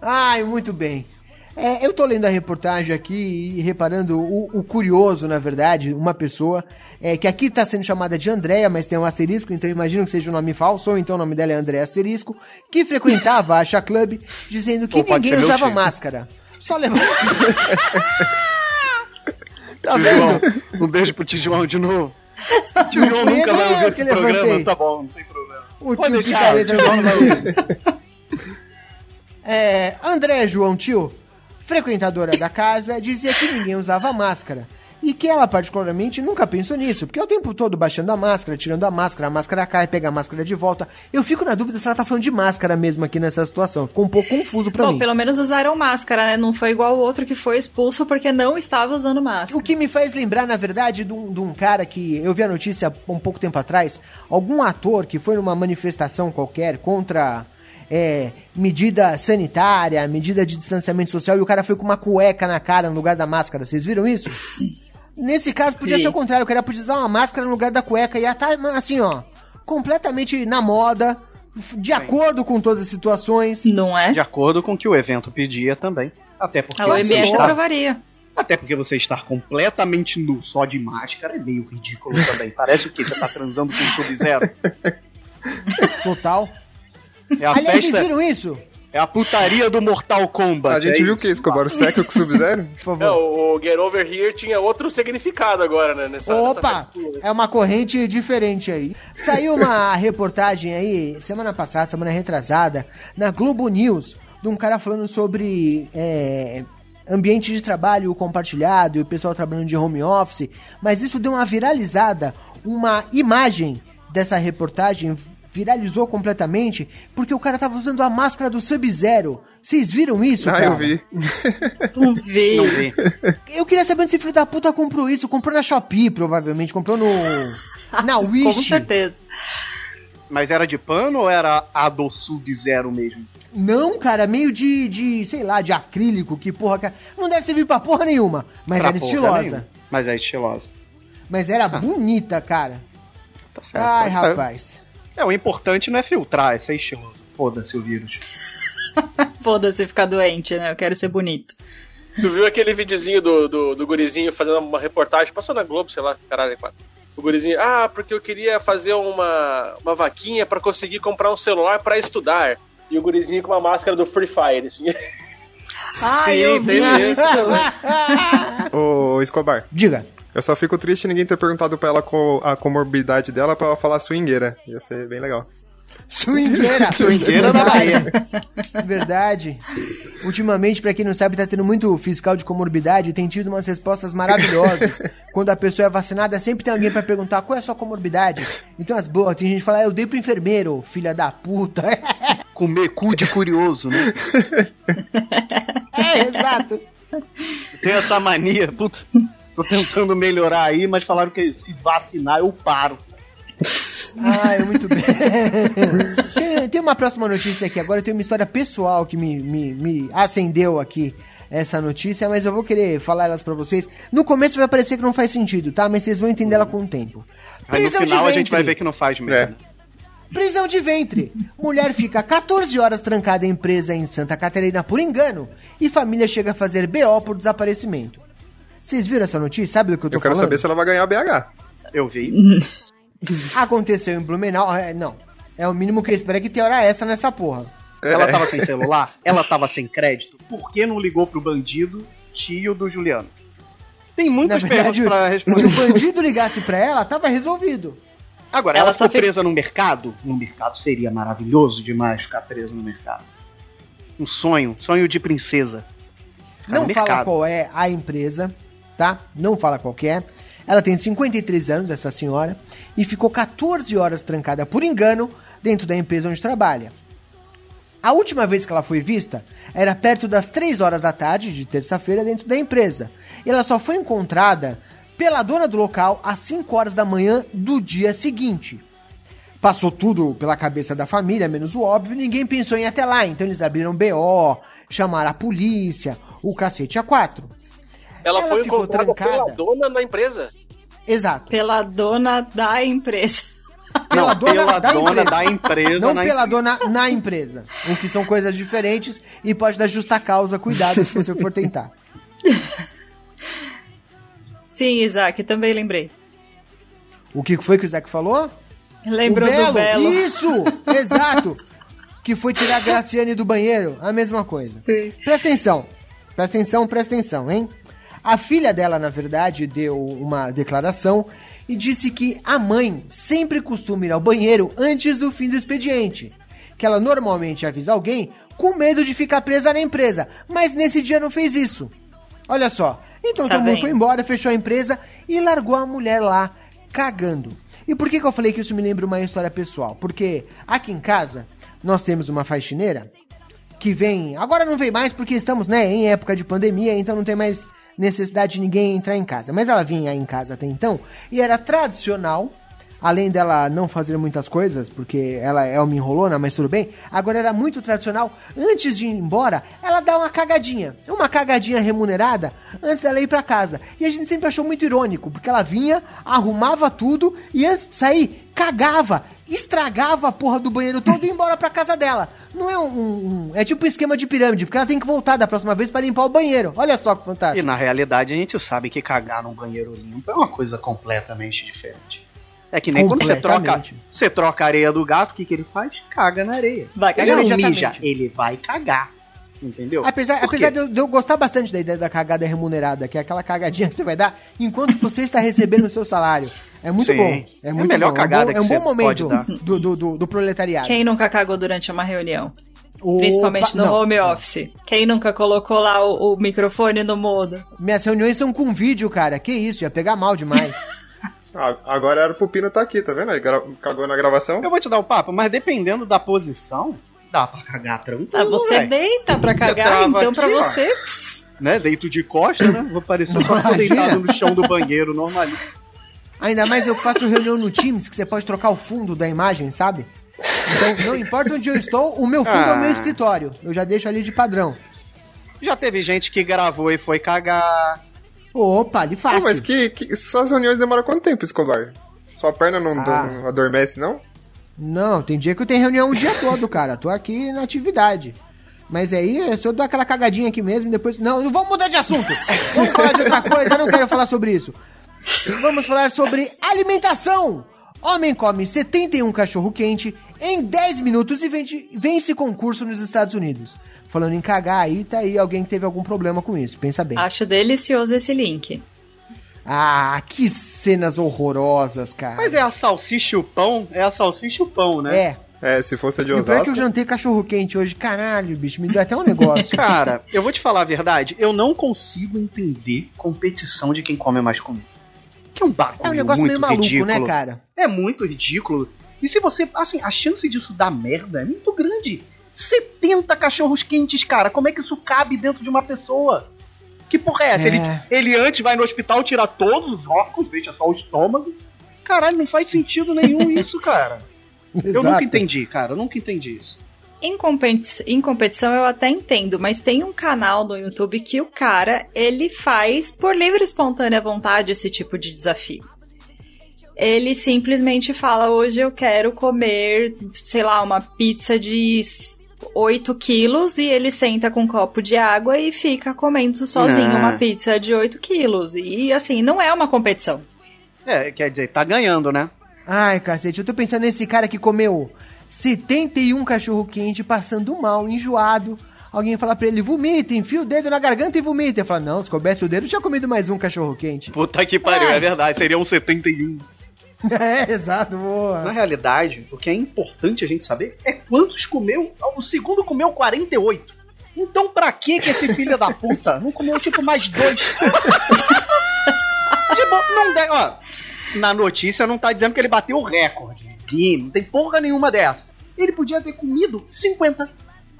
Ai, muito bem. É, eu tô lendo a reportagem aqui e reparando o, o curioso, na verdade, uma pessoa é, que aqui tá sendo chamada de Andréia, mas tem um asterisco, então imagino que seja um nome falso, ou então o nome dela é André Asterisco, que frequentava a Chá Club dizendo que ninguém usava máscara. Só levava. tá vendo?
João, um beijo pro tio João de novo. Tio João nunca vai ouvir
que
esse programa,
levantei.
tá bom, não tem problema.
O
Pode
tio
deixar,
Picareta
tio não vai.
É, André João Tio, frequentadora da casa, dizia que ninguém usava máscara. E que ela, particularmente, nunca pensou nisso, porque é o tempo todo baixando a máscara, tirando a máscara, a máscara cai, pega a máscara de volta. Eu fico na dúvida se ela tá falando de máscara mesmo aqui nessa situação. Ficou um pouco confuso pra
Bom,
mim.
pelo menos usaram máscara, né? Não foi igual o outro que foi expulso porque não estava usando máscara.
O que me faz lembrar, na verdade, de um, de um cara que eu vi a notícia um pouco tempo atrás, algum ator que foi numa manifestação qualquer contra é, medida sanitária, medida de distanciamento social, e o cara foi com uma cueca na cara no lugar da máscara. Vocês viram isso? Nesse caso, podia
Sim.
ser o contrário, o cara podia usar uma máscara no lugar da cueca e ia estar, assim, ó, completamente na moda, de acordo com todas as situações.
Não é?
De acordo com o que o evento pedia também. Até porque,
A
você
OMS
estar,
aprovaria.
até porque você estar completamente nu só de máscara é meio ridículo também. Parece o quê? Você tá transando com um sub-zero?
Total.
É a
Aliás, vocês
festa,
viram isso?
É a putaria do Mortal Kombat.
A gente
é
viu o que, Escobar? O Seco com o Sub-Zero?
Por favor.
Não, o Get Over Here tinha outro significado agora, né? Nessa,
Opa!
nessa
É uma corrente diferente aí. Saiu uma reportagem aí, semana passada, semana retrasada, na Globo News, de um cara falando sobre é, ambiente de trabalho compartilhado e o pessoal trabalhando de home office, mas isso deu uma viralizada, uma imagem dessa reportagem viralizou completamente, porque o cara tava usando a máscara do Sub-Zero. Vocês viram isso,
Ah,
cara?
eu vi.
Não vi.
Não vi.
Eu queria saber esse filho da puta comprou isso. Comprou na Shopee, provavelmente. Comprou no. Na Wish.
Com certeza.
Mas era de pano ou era a do Sub-Zero mesmo?
Não, cara, meio de, de, sei lá, de acrílico, que porra. cara, Não deve servir pra porra nenhuma. Mas
Pra
era estilosa.
nenhuma. Mas é estilosa.
Mas era bonita, cara.
Tá certo.
Ai,
É-
rapaz.
É, o importante não é filtrar, é ser estiloso. Foda-se o vírus.
Foda-se ficar doente, né? Eu quero ser bonito.
Tu viu aquele videozinho do, do, do gurizinho fazendo uma reportagem? Passou na Globo, sei lá, caralho, é quatro. O gurizinho, ah, porque eu queria fazer uma, uma vaquinha pra conseguir comprar um celular pra estudar. E o gurizinho com uma máscara do Free Fire, assim.
Ai,
Sim,
eu vi isso.
Ô, Escobar,
Diga.
Eu só fico triste ninguém ter perguntado pra ela a comorbidade dela pra ela falar swingueira. Ia ser bem legal.
Swingueira.
Swingueira da Bahia.
Verdade. Ultimamente, pra quem não sabe, tá tendo muito fiscal de comorbidade e tem tido umas respostas maravilhosas. Quando a pessoa é vacinada, sempre tem alguém pra perguntar qual é a sua comorbidade. Então as boas, tem gente que fala, ah, eu dei pro enfermeiro, filha da puta.
Comer cu de curioso, né?
é, exato.
Tem essa mania, puta. Tô tentando melhorar aí, mas falaram que se vacinar eu paro.
Ah, é muito bem. tem, tem uma próxima notícia aqui. Agora eu tenho uma história pessoal que me, me, me acendeu aqui essa notícia, mas eu vou querer falar elas pra vocês. No começo vai parecer que não faz sentido, tá? Mas vocês vão entender ela com o tempo.
Aí no
Prisão de
final a gente
ventre.
vai ver que não faz mesmo.
Prisão de ventre. Mulher fica 14 horas trancada em presa em Santa Catarina por engano e família chega a fazer BO por desaparecimento. Vocês viram essa notícia? Sabe do que eu tô
Eu quero
falando?
saber se ela vai ganhar a BH.
Eu vi.
Aconteceu em Blumenau. É, não. É o mínimo que eu espero é que tenha hora essa nessa porra.
Ela tava sem celular, ela tava sem crédito. Por que não ligou pro bandido, tio do Juliano? Tem muitas
verdade,
perguntas pra
se
responder.
o bandido ligasse pra ela, tava resolvido.
Agora,
Ela
ela, presa no mercado? No mercado seria maravilhoso demais ficar presa no mercado. Um sonho, sonho de princesa. Ficar
Não fala qual é a empresa, tá? Não fala qual que é. Ela tem 53 anos, essa senhora, e ficou 14 horas trancada por engano dentro da empresa onde trabalha. A última vez que ela foi vista era perto das 3 horas da tarde de terça-feira dentro da empresa. E ela só foi encontrada pela dona do local às 5 horas da manhã do dia seguinte. Passou tudo pela cabeça da família, menos o óbvio, ninguém pensou em ir até lá, então eles abriram BO, chamaram a polícia, o cacete a quatro.
Ela,
Ela
foi
ficou
encontrada
trancada.
pela dona na empresa.
Exato.
Pela dona da empresa.
Pela
Não,
dona,
pela
da,
dona
empresa.
da empresa
Não
na
pela dona na empresa. O que são coisas diferentes e pode dar justa causa. Cuidado se você for tentar.
Sim, Isaac, também lembrei.
O que foi que o Isaac falou?
Lembrou
o
do Belo.
Isso! Exato! Que foi tirar a Graciane do banheiro. A mesma coisa.
Sim.
Presta atenção. Presta atenção, presta atenção, hein? A filha dela, na verdade, deu uma declaração e disse que a mãe sempre costuma ir ao banheiro antes do fim do expediente. Que ela normalmente avisa alguém com medo de ficar presa na empresa, mas nesse dia não fez isso. Olha só. Então
Tá
todo mundo foi embora, fechou a empresa e largou a mulher lá cagando. E por que, que eu falei que isso me lembra uma história pessoal? Porque aqui em casa nós temos uma faxineira que vem. Agora não vem mais porque estamos né, em época de pandemia, então não tem mais necessidade de ninguém entrar em casa. Mas ela vinha em casa até então e era tradicional. Além dela não fazer muitas coisas, porque ela é uma enrolona, mas tudo bem. Agora era muito tradicional, antes de ir embora, ela dá uma cagadinha. Uma cagadinha remunerada antes dela ir pra casa. E a gente sempre achou muito irônico, porque ela vinha, arrumava tudo e antes de sair, cagava, estragava a porra do banheiro todo e ia embora pra casa dela. Não é um, um- um- É tipo um esquema de pirâmide, porque ela tem que voltar da próxima vez pra limpar o banheiro. Olha só que
E
fantástico.
na realidade a gente sabe que cagar num banheiro limpo é uma coisa completamente diferente. É que nem quando você troca, você troca a areia do gato, o que, que ele faz? Caga na areia.
Vai
Ele
cagar.
não
Imediatamente.
mija, ele vai cagar. Entendeu?
Apesar, apesar de, eu, de eu gostar bastante da ideia da cagada remunerada, que é aquela cagadinha que você vai dar enquanto você está recebendo o seu salário. É muito
Sim.
bom. É,
É
muito
melhor
bom.
cagada
é um bom,
que
é um bom momento do, do, do, do proletariado.
Quem nunca cagou durante uma reunião?
Opa,
Principalmente no
não.
home office. Quem nunca colocou lá o, o microfone no mudo?
Minhas reuniões são com vídeo, cara. Que isso, ia pegar mal demais.
Ah, agora era pro Pino tá aqui, tá vendo? Ele cagou na gravação.
Eu vou te dar o papo, mas dependendo da posição, dá pra cagar tranquilo.
Ah, você
velho.
deita pra cagar, então
aqui,
pra
ó.
você.
Né? Deito de costa, né? Vou parecer só que tô deitado no chão do banheiro, normalíssimo.
Ainda mais eu faço reunião no Teams, que você pode trocar o fundo da imagem, sabe? Então, não importa onde eu estou, o meu fundo é o meu
Ah.
escritório. Eu já deixo ali de padrão.
Já teve gente que gravou e foi cagar.
Opa, ali
Pô,
fácil.
mas que, que suas reuniões demoram quanto tempo, Escobar? Sua perna não,
Ah.
não adormece, não?
Não, tem dia que eu tenho reunião o dia todo, cara. Tô aqui na atividade. Mas aí, é se eu dou aquela cagadinha aqui mesmo, depois. Não, vamos mudar de assunto! Vamos falar de outra coisa, eu não quero falar sobre isso. Vamos falar sobre alimentação! Homem come 71 cachorro-quente em 10 minutos e vende- vence concurso nos Estados Unidos. Falando em cagar aí, tá aí alguém que teve algum problema com isso, pensa bem.
Acho delicioso esse link.
Ah, que cenas horrorosas, cara.
Mas é a salsicha e o pão? É a salsicha e o pão, né?
É,
É, se fosse a de
E o pior é que eu
Osasco.
jantei cachorro quente hoje. Caralho, bicho, me deu até um negócio.
Cara, eu vou te falar a verdade, eu não consigo entender competição de quem come mais comida. Que é um bagulho
É um negócio
muito
meio maluco,
ridículo.
né, cara?
É muito ridículo. E se você, assim, a chance disso dar merda é muito grande. 70 cachorros quentes, cara, como é que isso cabe dentro de uma pessoa? Que porra é essa?
É.
Ele, ele antes vai no hospital tirar todos os órgãos, deixa só o estômago. Caralho, não faz sentido nenhum isso, cara. Eu nunca entendi, cara, eu nunca entendi isso.
Em, competi- em competição eu até entendo, mas tem um canal no YouTube que o cara, ele faz por livre e espontânea vontade esse tipo de desafio. Ele simplesmente fala, hoje eu quero comer, sei lá, uma pizza de 8 quilos e ele senta com um copo de água e fica comendo sozinho
Ah.
uma pizza de 8 quilos. E assim, não é uma competição.
É, quer dizer, tá ganhando, né?
Ai, cacete, eu tô pensando nesse cara que comeu 71 cachorro quente, passando mal, enjoado. Alguém fala pra ele, vomita, enfia o dedo na garganta e vomita. Ele fala, não, se coubesse o dedo, eu tinha comido mais um cachorro quente.
Puta que pariu,
É.
é verdade, seria um 71.
é, exato,
Na
boa.
realidade, o que é importante a gente saber é quantos comeu. O segundo comeu 48. Então, pra que que esse filho da puta não comeu, tipo, mais dois? tipo, não deve. Ó, na notícia não tá dizendo que ele bateu o recorde. Não tem porra nenhuma dessa. Ele podia ter comido 50.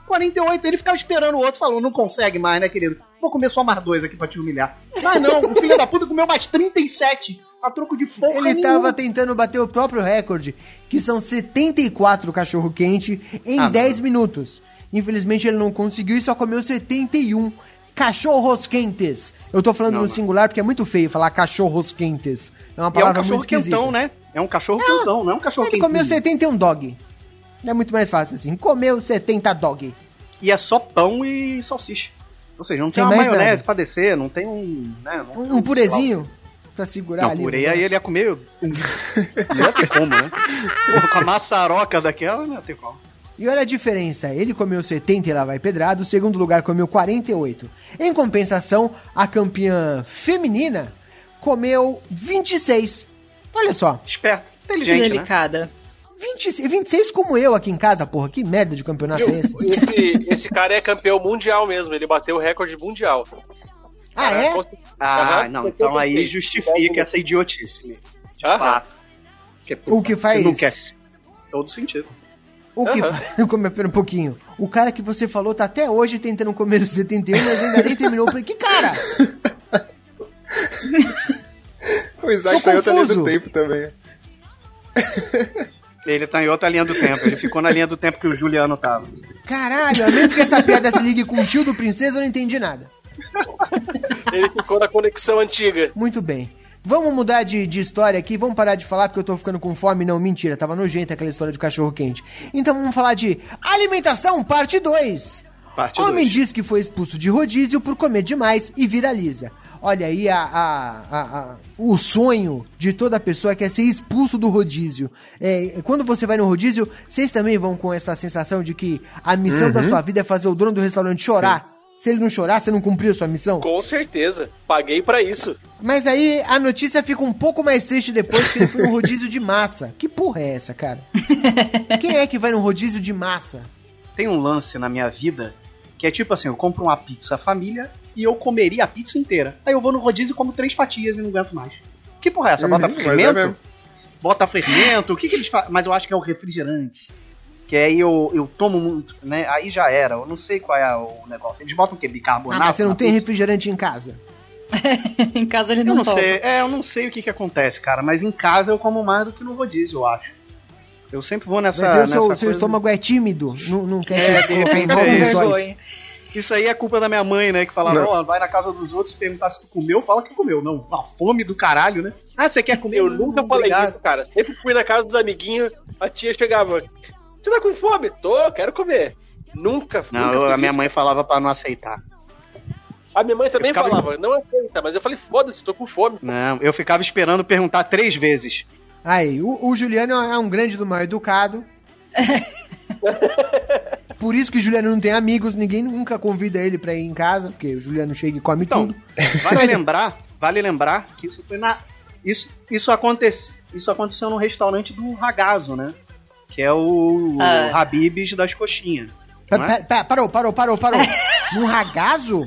48, ele ficava esperando o outro, falou, não consegue mais, né, querido? Vou comer só mais dois aqui pra te humilhar. Mas não, o filho da puta comeu mais 37, a troco de porra
Ele
nenhuma.
tava tentando bater o próprio recorde, que são 74 cachorro quente em
Ah,
10 minutos. Infelizmente ele não conseguiu e só comeu 71 cachorros quentes. Eu tô falando
Não,
no
não.
singular porque é muito feio falar cachorros quentes. É uma
E é um
palavra
cachorro
muito esquisita.
quentão, né? É um cachorro quentão, não é um cachorro
Ele
quentinho.
comeu 71 dog. É muito mais fácil assim. Comeu 70 dog.
E é só pão e salsicha. Ou seja, não tem
Sem
uma maionese
nada.
pra descer, não tem um. Né, não tem
Um, um purezinho pra segurar
Não,
ali.
purê
o
aí ele ia comer. um- Não ia ter como, né? Porra, com a maçaroca daquela, não ia ter como.
E olha a diferença, ele comeu 70 e lá vai pedrado, o segundo lugar comeu 48. Em compensação, a campeã feminina comeu 26. Olha só,
Esperto,
Que
inteligente, né?
delicada.
26, 26 como eu aqui em casa, porra, que merda de campeonato é esse?
Esse, esse cara é campeão mundial mesmo, ele bateu o recorde mundial.
Ah, é?
Ah, não, então aí justifica essa idiotice. mesmo. De
Aham.
fato. Porque,
O que faz-
Não quer todo sentido.
O que
Aham.
faz... Come, pera um pouquinho. O cara que você falou tá até hoje tentando comer os 71, mas ainda nem terminou. Eu falei, que cara?
O Isaac
Tô
tá em outra linha do tempo também.
Ele tá em outra linha do tempo. Ele ficou na linha do tempo que o Juliano tava.
Caralho, a menos que essa piada se ligue com o tio do princesa, eu não entendi nada.
Ele ficou na conexão antiga.
Muito bem. Vamos mudar de, de história aqui, vamos parar de falar porque eu tô ficando com fome. Não, mentira, tava nojenta aquela história de cachorro quente. Então vamos falar de alimentação, parte 2.
Parte
Homem
dois.
diz que foi expulso de rodízio por comer demais e viraliza. Olha aí a, a- a- o sonho de toda pessoa que é ser expulso do rodízio. É, quando você vai no rodízio, vocês também vão com essa sensação de que a missão da sua vida é fazer o dono do restaurante chorar. Se ele não chorar, você não cumpriu a sua missão?
Com certeza. Paguei pra isso.
Mas aí a notícia fica um pouco mais triste depois que ele foi um rodízio de massa. Que porra é essa, cara? Quem é que vai num rodízio de massa?
Tem um lance na minha vida que é tipo assim: eu compro uma pizza família e eu comeria a pizza inteira. Aí eu vou no rodízio e como três fatias e não aguento mais. Que porra é essa? Bota
Uhum, é
fermento?
mesmo.
Bota fermento? O que, que eles fazem? Mas eu acho que é o refrigerante. Que aí eu, eu tomo muito, né? Aí já era. Eu não sei qual é o negócio. Eles botam o quê?
Ah,
Bicarbonato?
mas você não tem
pizza?
refrigerante em casa.
em casa ele
Eu
não,
não
toma.
sei. É, eu não sei o que que acontece, cara. Mas em casa eu como mais do que no rodízio, eu acho. Eu sempre vou nessa.
Seu,
nessa
seu
coisa-
estômago é tímido, não, não quer
É,
colocar em
é isso. aí é culpa da minha mãe, né? Que falava,
Não.
ó, vai na casa dos outros perguntar se tu comeu, fala que comeu. Não, a fome do caralho, né? Ah, você quer comer?
Eu
Não,
nunca
não,
falei
obrigado.
isso, cara. Sempre fui na casa dos amiguinhos, a tia chegava. Você tá com fome? Tô, quero comer. Nunca,
Não,
nunca
eu- a minha
isso.
mãe falava pra não aceitar.
A minha mãe também
ficava-
falava, não aceita, mas eu falei, foda-se, tô com fome.
Não, eu ficava esperando perguntar três vezes.
Aí, o, o Juliano é um grande do mal educado. Por isso que o Juliano não tem amigos, ninguém nunca convida ele pra ir em casa, porque o Juliano chega e come
Então,
tudo.
vale lembrar, vale lembrar que isso foi na. Isso, isso, acontece, isso aconteceu no restaurante do Ragazzo, né? Que é o
Ah.
Habibs das coxinhas.
Pa-
Não é?
pa- pa- parou, parou, parou, parou. Num ragazo?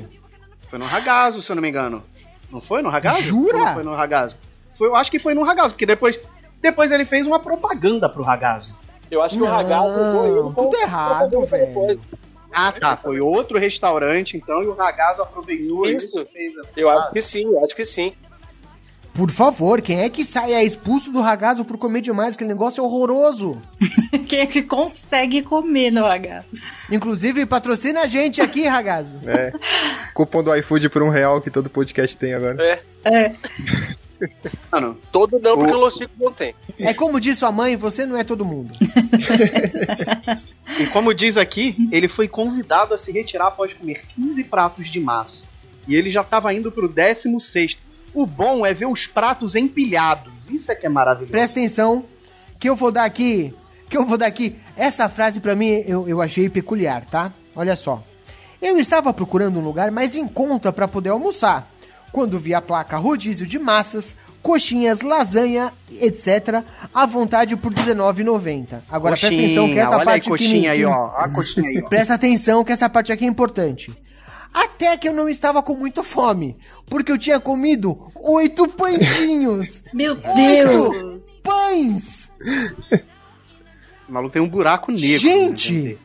Foi no Ragazo, se eu não me engano. Não foi no Ragazo?
Jura?
Não foi no Ragazo? Foi, eu acho que foi no Ragazo, porque depois, depois ele fez uma propaganda pro Ragazo.
Eu acho que o Ragazzo foi
Não, tudo errado, velho.
Ah, tá. Foi outro restaurante, então, e o Ragazo aproveitou
Isso.
e fez essa
Eu acho que sim, eu acho que sim.
Por favor, quem é que sai é expulso do ragazo por comer demais? Aquele negócio é horroroso.
Quem é que consegue comer no H?
Inclusive, patrocina a gente aqui, ragazo.
É. Cupom do iFood por um real que todo podcast tem agora.
É.
É.
Mano,
Todo não, porque
O-
o Los Chicos não tem.
É como disse sua mãe, você não é todo mundo.
E como diz aqui, ele foi convidado a se retirar após comer 15 pratos de massa. E ele já estava indo pro 16. O bom é ver os pratos empilhados. Isso é que é maravilhoso.
Presta atenção, que eu vou dar aqui. Que eu vou dar aqui. Essa frase pra mim eu, eu achei peculiar, tá? Olha só. Eu estava procurando um lugar mais em conta pra poder almoçar. Quando vi a placa rodízio de massas, coxinhas, lasanha, etc. à vontade por R$19,90. Agora presta atenção que essa
olha aí,
parte
coxinha
me-
aí, ó. A coxinha aí, ó.
Presta atenção que essa parte aqui é importante. Até que eu não estava com muito fome, porque eu tinha comido oito pãezinhos.
Meu
Oito
Deus!
pães!
O maluco tem um buraco negro.
Gente!
né,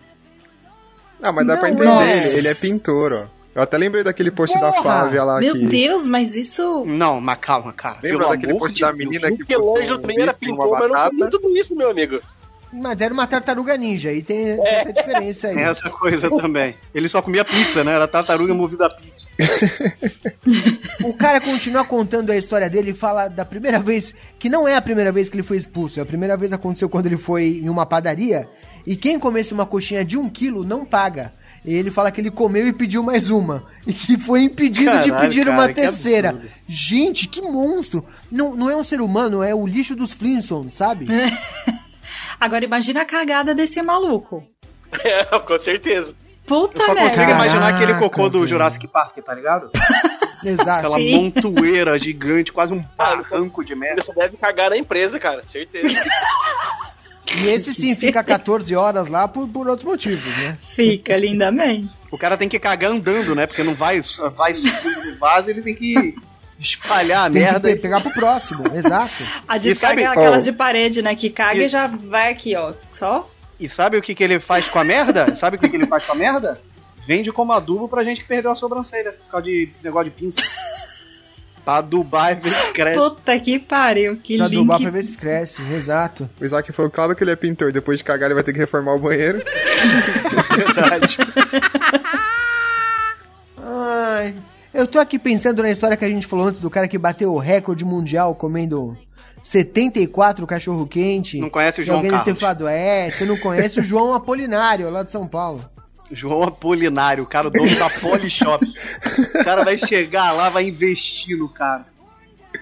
Ah, mas dá pra
Não,
entender,
nossa.
ele, ele é pintor, ó. Eu até lembrei daquele post da
Porra!
Flávia lá
Meu
que...
Deus, mas isso.
Não, mas calma, cara.
Lembra
Pelo
daquele post
de
da
Deus.
menina que
Michelangelo também era pintor, mas não tudo isso, meu amigo.
Mas era uma tartaruga ninja, e tem, tem essa diferença aí.
Tem essa coisa também. Ele só comia pizza, né? Era tartaruga movida a pizza.
O cara continua contando a história dele e fala da primeira vez, que não é a primeira vez que ele foi expulso, a primeira vez aconteceu quando ele foi em uma padaria, e quem comesse uma coxinha de um quilo não paga. E ele fala que ele comeu e pediu mais uma. E que foi impedido de
Caralho,
pedir
cara,
uma
que
terceira.
absurdo.
Gente, que monstro! Não, não é um ser humano, é o lixo dos Flintstones, sabe?
Agora imagina a cagada desse maluco.
É, com certeza.
Puta
Eu só
merda.
consigo imaginar
Caraca,
aquele cocô do. Jurassic Park, tá ligado?
Exato.
Aquela
Sim.
montoeira gigante, quase um barranco de
Ele
merda.
só deve cagar na empresa, cara. Certeza.
E esse sim fica 14 horas lá por, por outros motivos, né?
Fica lindamente.
O cara tem que cagar andando, né? Porque não vai, vai subindo no vaso, ele tem que espalhar a
Tem
merda.
que pe- pegar pro próximo, exato.
A descarga é aquelas de parede, né? Que caga e,
E-
já vai aqui, ó. Só.
E sabe o que, que ele faz com a merda? Sabe o que, que ele faz com a merda? Vende como adubo pra gente que perdeu a sobrancelha por causa de negócio de pinça. Pra adubar e ver se cresce.
Puta que pariu. Que
Pra
link.
adubar pra ver se cresce, exato.
O Isaac falou, claro que ele é pintor, depois de cagar ele vai ter que reformar o banheiro.
Verdade.
Ai, eu tô aqui pensando na história que a gente falou antes do cara que bateu o recorde mundial comendo 74 cachorro quente.
Não conhece o João
alguém deve ter
Carlos.
falado, é, você não conhece o João Apolinário, lá de São Paulo.
João Apolinário, o cara o dono da Polishop. O cara vai chegar lá, vai investir no cara.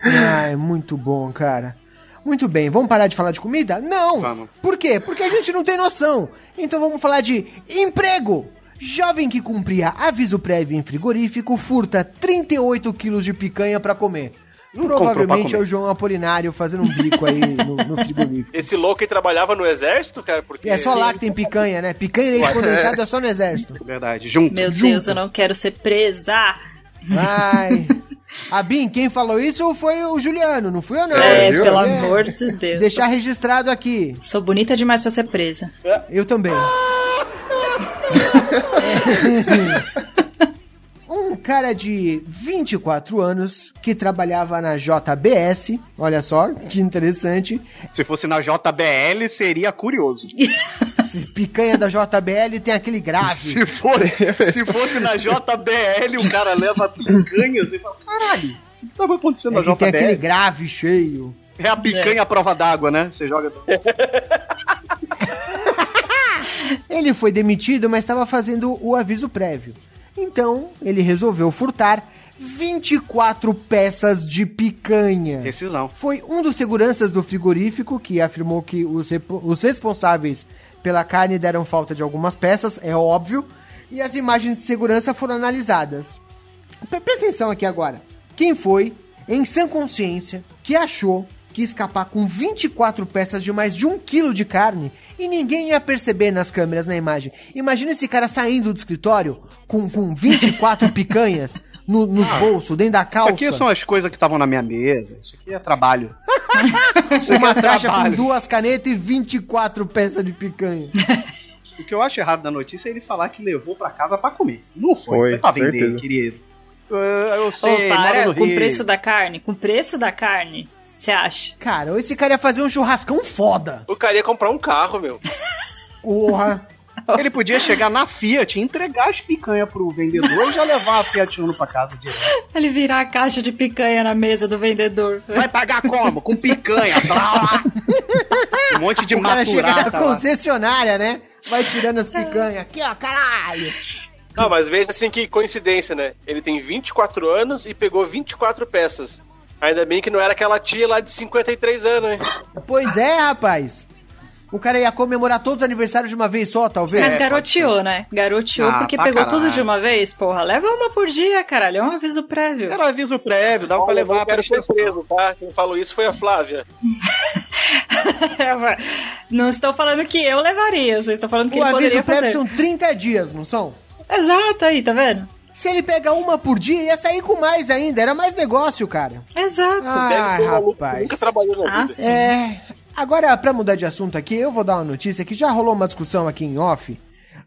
Ai, muito bom, cara. Muito bem, vamos parar de falar de comida? Não!
Vamos.
Por quê? Porque a gente não tem noção. Então vamos falar de emprego! Jovem que cumpria aviso prévio em frigorífico furta 38 quilos de picanha pra comer.
Não
Provavelmente é o João Apolinário fazendo um bico aí no, no frigorífico.
Esse louco aí trabalhava no exército, cara, porque.
É só lá que tem picanha, né? Picanha e leite condensado é só no exército.
Verdade, junto.
Meu
Junto.
Deus, eu não quero ser presa.
Ai. A Bin, quem falou isso foi o Juliano, não fui eu não.
É,
viu?
pelo
É.
amor de Deus.
Deixar registrado aqui.
Sou bonita demais pra ser presa.
Eu também. um cara de 24 anos que trabalhava na JBS, olha só, que interessante.
Se fosse na JBL, seria curioso.
Picanha da JBL tem aquele grave.
Se fosse, se fosse na JBL, o cara leva picanha, você fala, caralho, o que tava acontecendo
É
na
que tem aquele
JBL?
grave cheio.
É a picanha à prova d'água, né? Você joga.
Ele foi demitido, mas estava fazendo o aviso prévio. Então, ele resolveu furtar 24 peças de picanha.
Decisão.
Foi um dos seguranças do frigorífico que afirmou que os, os responsáveis pela carne deram falta de algumas peças, é óbvio, e as imagens de segurança foram analisadas. Pre- Presta atenção aqui agora. Quem foi, em sã consciência, que achou que escapar com 24 peças de mais de um quilo de carne e ninguém ia perceber nas câmeras na imagem. Imagina esse cara saindo do escritório com, com 24 picanhas no- nos bolsos, dentro da
Isso
calça.
aqui são as coisas que estavam na minha mesa. Isso aqui é trabalho. Isso aqui
Uma
é
caixa com
trabalho.
duas canetas e 24 peças de picanha.
O que eu acho errado da notícia é ele falar que levou pra casa pra comer. Não foi,
Foi,
foi pra vender,
certeza.
querido. Eu, eu sei, moro
para, com o preço da carne, com o preço da carne, você acha?
Cara, esse cara ia fazer um churrascão foda.
O cara ia comprar um carro, meu.
Porra.
Ele podia chegar na Fiat, entregar as picanhas pro vendedor e já levar a Fiat Uno pra casa direto.
Ele virar a caixa de picanha na mesa do vendedor.
Vai pagar como? Com picanha. Blá, blá. um monte de
o cara chega na concessionária, né? Vai tirando as picanhas. Aqui, ó, caralho.
Não, mas veja assim que coincidência, né? Ele tem 24 anos e pegou 24 peças. Ainda bem que não era aquela tia lá de 53 anos, hein?
Pois é, rapaz. O cara ia comemorar todos os aniversários de uma vez só, talvez.
Mas garoteou, né? Garoteou
Ah,
porque pegou
caralho.
tudo de uma vez, porra. Leva uma por dia, caralho. É um aviso prévio.
Era aviso prévio, dava pra levar
não
pra
quero ser preso, tá? Quem falou isso foi a Flávia.
não estou falando que eu levaria, vocês estão falando que
O
ele poderia
aviso prévio
fazer.
são 30 dias, não são?
Exato, aí, tá vendo?
Se ele pega uma por dia, ia sair com mais ainda. Era mais negócio, cara.
Exato.
Ah, rapaz.
nunca trabalhou na
Ah,
vida.
sim.
É. Agora, pra mudar de assunto aqui, eu vou dar uma notícia que já rolou uma discussão aqui em off.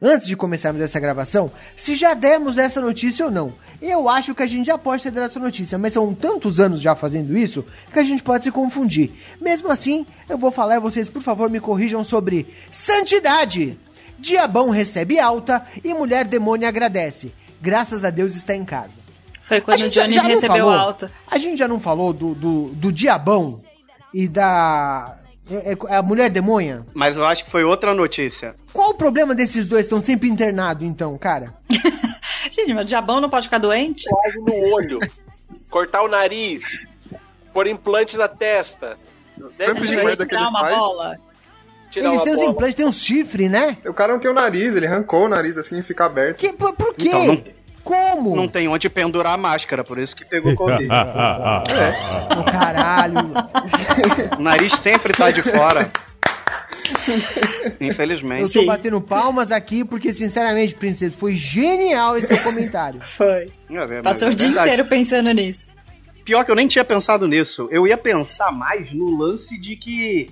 Antes de começarmos essa gravação, se já demos essa notícia ou não. Eu acho que a gente já pode ter dado essa notícia, mas são tantos anos já fazendo isso que a gente pode se confundir. Mesmo assim, eu vou falar e vocês, por favor, me corrijam sobre santidade. Diabão recebe alta e mulher demônio agradece. Graças a Deus está em casa.
Foi quando o
já-
Johnny
já não
recebeu
falou-
alta.
A gente já não falou do, do, do Diabão e da. é- é a mulher demônia?
Mas eu acho que foi outra notícia.
Qual o problema desses dois estão sempre internados, então, cara?
Gente, mas o diabão não pode ficar doente?
Tatuagem no olho, cortar o nariz, pôr implante na testa. Deve ser
uma
faz.
bola?
Tirar
Eles têm os implantes, têm uns chifres, né?
O cara não tem o nariz, ele arrancou o nariz assim e fica aberto.
Que, por, por quê?
Então, não-
Como?
Não tem onde pendurar a máscara, por isso que pegou Covid.
Oh, caralho.
o nariz sempre tá de fora.
Eu
Infelizmente.
tô
Sim.
batendo palmas aqui porque, sinceramente, princesa, foi genial esse seu comentário.
Foi.
É verdade,
Passou o
é
dia
verdade.
inteiro pensando nisso.
Pior que eu nem tinha pensado nisso. Eu ia pensar mais no lance de que.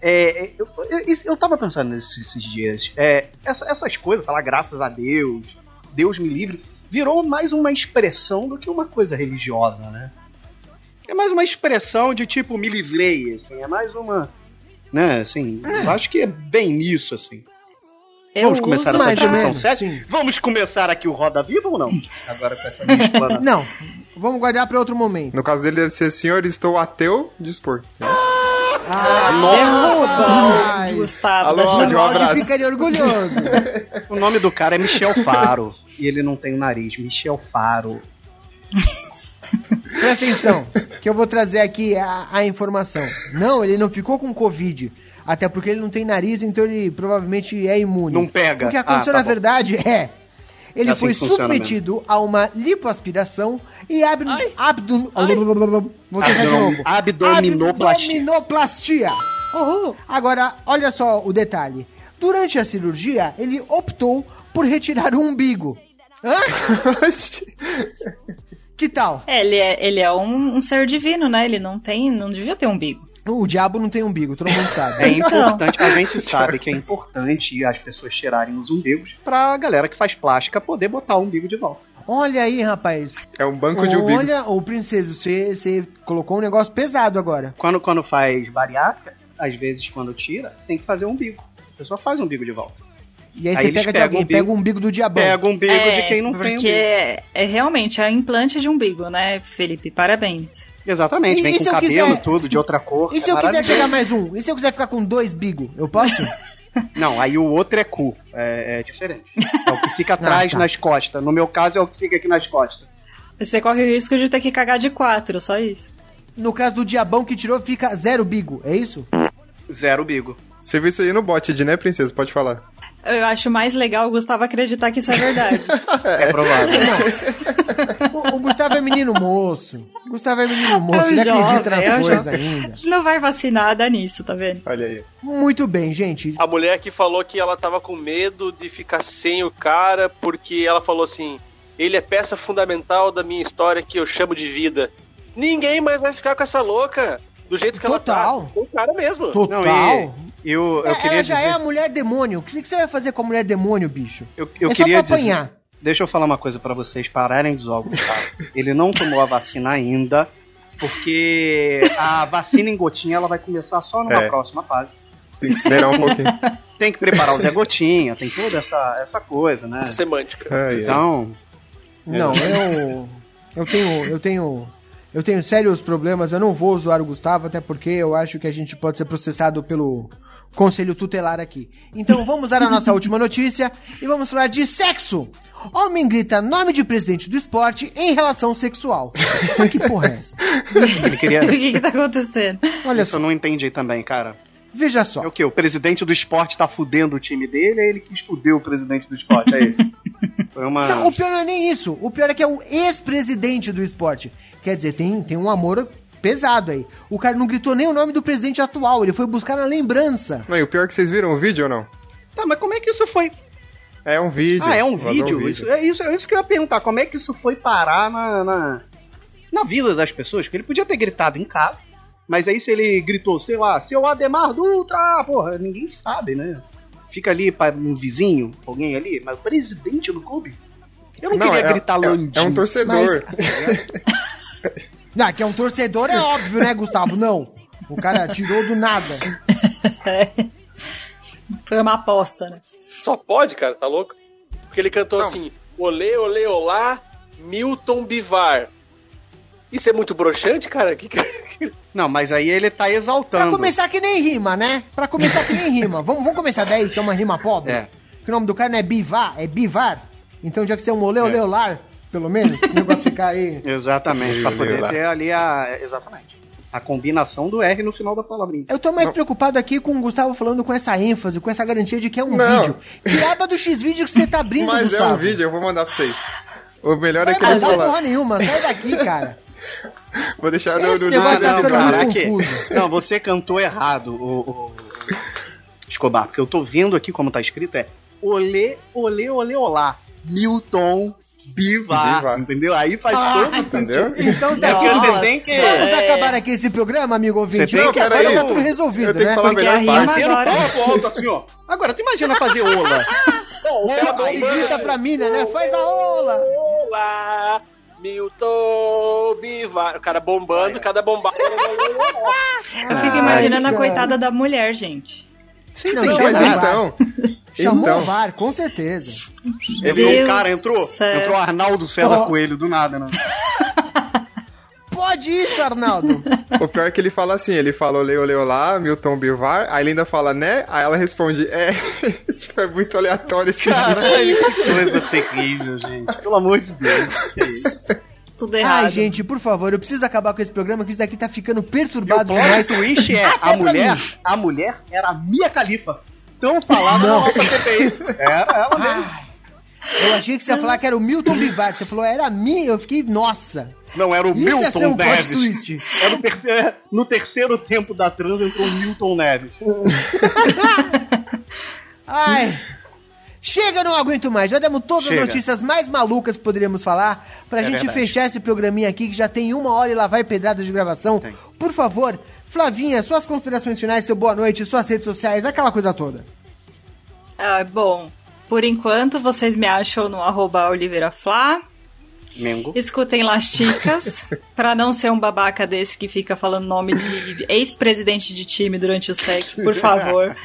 É, é, eu, eu, eu tava pensando nisso esses dias. É, essa- essas coisas, falar graças a Deus, Deus me livre, virou mais uma expressão do que uma coisa religiosa, né? É mais uma expressão de tipo, me livrei, assim. É mais uma. Né, assim. Eu acho que é bem isso, assim.
Eu
Vamos começar essa discussão séria? Vamos começar aqui o Roda Viva ou não? Agora com essa minha explanação.
Não, vamos guardar pra outro momento.
No caso dele deve ser senhor, estou ateu, dispor.
Derruba
Ai.
o Gustavo
Alô,
da
Ódio,
gente.
um
Balde
abraço.
ficaria orgulhoso.
O nome do cara é Michel Faro. e ele não tem o nariz. Michel Faro.
Presta atenção, que eu vou trazer aqui a, a informação. Não, ele não ficou com Covid. Até porque ele não tem nariz, então ele provavelmente é imune.
Não pega.
O que aconteceu,
Ah, tá
na
bom.
verdade, é. Ele
É assim
foi submetido a uma lipoaspiração e
Abdom-
novo.
abdominoplastia.
Agora, olha só o detalhe. Durante a cirurgia, ele optou por retirar o umbigo. Hã? Que tal?
É, ele é, ele é um, um ser divino, né? Ele não tem, não devia ter umbigo.
O diabo não tem umbigo, todo mundo sabe.
É importante, a gente sabe que é importante as pessoas tirarem os umbigos pra galera que faz plástica poder botar o umbigo de volta.
Olha aí, rapaz.
É um banco de umbigo.
Olha, ô princesa, você, você colocou um negócio pesado agora.
Quando, quando faz bariátrica, às vezes quando tira, tem que fazer o umbigo. A pessoa faz o umbigo de volta.
E aí,
Aí
você pega de alguém,
o umbigo-
pega o umbigo do diabão.
Pega o umbigo
é,
de quem não
porque
tem umbigo.
é, é realmente é implante de umbigo, né, Felipe? Parabéns.
Exatamente,
E-
vem
e
com
se eu
cabelo
quiser-
tudo, de outra cor.
E se
é
eu quiser pegar mais um? E se eu quiser ficar com dois bigo? Eu posso?
Não, aí o outro é cu. É, é diferente. É o que fica atrás
tá.
nas costas. No meu caso é o que fica aqui nas costas.
Você corre o risco de ter que cagar de quatro, só isso.
no caso do diabão que tirou, fica zero bigo, é isso?
Zero bigo.
Você viu isso aí no bot, né, princesa? Pode falar.
Eu acho mais legal o Gustavo acreditar que isso é verdade.
É provável.
O, o Gustavo é menino moço. O Gustavo é menino moço,
É um
ele acredita nas
é um
coisas ainda.
Não vai vacinar, dá nisso, tá vendo?
Olha aí.
Muito bem, gente.
A mulher que falou que ela tava com medo de ficar sem o cara porque ela falou assim: ele é peça fundamental da minha história que eu chamo de vida. Ninguém mais vai ficar com essa louca do jeito que
Total.
ela tá. Com o cara mesmo.
Total.
Não, e eu, eu
É,
queria
ela já
dizer,
é a mulher demônio. O que você vai fazer com a mulher demônio, bicho?
eu, eu
é só
queria
pra
dizer,
apanhar.
deixa eu falar uma coisa pra vocês pararem de zoar o Gustavo. Ele não tomou a vacina ainda, porque a vacina em gotinha ela vai começar só numa
É.
próxima fase.
Tem que esperar um pouquinho.
Tem que preparar o Zé Gotinha, tem toda essa, essa coisa, né?
Essa semântica.
Ai, ai.
Então,
Não, eu. Eu tenho. Eu tenho. Eu tenho sérios problemas, eu não vou zoar o Gustavo, até porque eu acho que a gente pode ser processado pelo conselho tutelar aqui. Então vamos dar a nossa última notícia e vamos falar de sexo. Homem grita nome de presidente do esporte em relação sexual. Mas que porra é essa?
ele queria.
O que que tá acontecendo?
Olha
Isso
só,
eu não entendi também, cara.
veja
É
só.
o que? O presidente do esporte tá fudendo o time dele, aí ele quis fuder o presidente do esporte, é isso? Foi uma.
Não, o pior não é nem isso. O pior é que é o ex-presidente do esporte. Quer dizer, tem, tem um amor pesado aí. O cara não gritou nem o nome do presidente atual, ele foi buscar na lembrança.
Não, e o pior é que vocês viram o vídeo ou não?
Tá, mas como é que isso foi?
É um vídeo.
Ah, é um
Vazou
vídeo? Isso, é, isso, é isso que eu ia perguntar. Como é que isso foi parar na, na, na vida das pessoas? Porque ele podia ter gritado em casa, mas aí se ele gritou, sei lá, seu Ademar Dutra, porra, ninguém sabe, né? Fica ali para um vizinho, alguém ali, mas o presidente do clube? Eu não, queria
é,
gritar
é,
Landim.
é um torcedor.
Ah, que é um torcedor é óbvio, né, Gustavo? Não. O cara tirou do nada.
Foi uma aposta, né?
Só pode, cara, tá louco? Porque ele cantou assim: Olê, olê, olá, Milton Bivar. Isso é muito broxante, cara? Que que-
Não, mas aí ele tá
Pra
exaltando.
começar que nem rima, né? Pra começar que nem rima. Vamos, vamos começar daí, que é uma rima pobre?
É.
Que o nome do cara não é Bivar, é Bivar. Então já que você é um olê, olê, olar, pelo menos, o negócio ficar aí...
Exatamente, pra
Meu
poder
Deus.
ter ali a. Exatamente. A combinação do R no final da palavrinha.
Eu tô mais preocupado aqui com o Gustavo falando com essa ênfase, com essa garantia de que é um
Não.
vídeo. Que aba do X-Vídeo que você tá abrindo,
Mas é
Gustavo?
um vídeo, eu vou mandar pra vocês. O melhor é
Vai
que ele fala.
porra nenhuma, sai daqui, cara.
Vou deixar no,
Esse
no link
tá
Caraca. Não, você cantou errado, o, o- Escobar, porque eu tô vendo aqui como tá escrito, é Olê, olê, olê, olá. Milton Bivar,
Bivar.
entendeu? Aí faz
Ah,
todo
Entendeu?
Então tá
É
aqui.
você tem que-
Vamos
É.
acabar aqui esse programa, amigo ouvinte.
Você tem
Não,
que-
agora tá tudo resolvido,
Eu tenho
né?
que falar a
Porque
melhor
a rima agora.
assim, ó. Agora, tu imagina fazer ola.
Aí grita pra mina, né? Faz a ola.
Olá, Milton Bivar. O cara bombando, cada bombada.
Eu fico
Ai,
imaginando a
cara.
coitada da mulher, gente.
Sim,
Não,
sim,
Não, mas
o VAR.
então.
Chamou o VAR, com certeza.
Entrou um cara, entrou.
céu.
Entrou Arnaldo César
Oh.
Coelho do nada, né?
Pode isso, Arnaldo.
o pior é que ele fala assim, ele fala olê, olê, olá, Milton Bivar, aí ele ainda fala né, aí ela responde é, tipo, é muito aleatório esse
Cara,
vídeo.
que coisa terrível, gente. Pelo amor de Deus. Que isso?
Tudo errado.
Ai, gente, por favor, eu preciso acabar com esse programa, que isso daqui tá ficando
E o
perturbado
plot twist é, a mulher, a mulher era a Mia Khalifa. Tão falada na nossa CPI. Era ela mesmo.
Eu achei que você ia falar que era o Milton Bivar. Você falou, era mim, eu fiquei, nossa.
Não, era o
Isso
Milton
um
Neves. Era o terceiro, no terceiro tempo da trans entrou o Milton Neves.
Ai. Chega, não aguento mais. Já demos todas
Chega.
as notícias mais malucas que poderíamos falar. Pra
É
gente
verdade.
fechar esse programinha aqui, que já tem uma hora e lá vai pedrada de gravação.
Tem.
Por favor, Flavinha, suas considerações finais, seu boa noite, suas redes sociais, aquela coisa toda.
Ah, bom, por enquanto vocês me acham no arroba oliveiraflá.
Mengo.
Escutem Lasticas, pra não ser um babaca desse que fica falando nome de ex-presidente de time durante o sexo, por favor.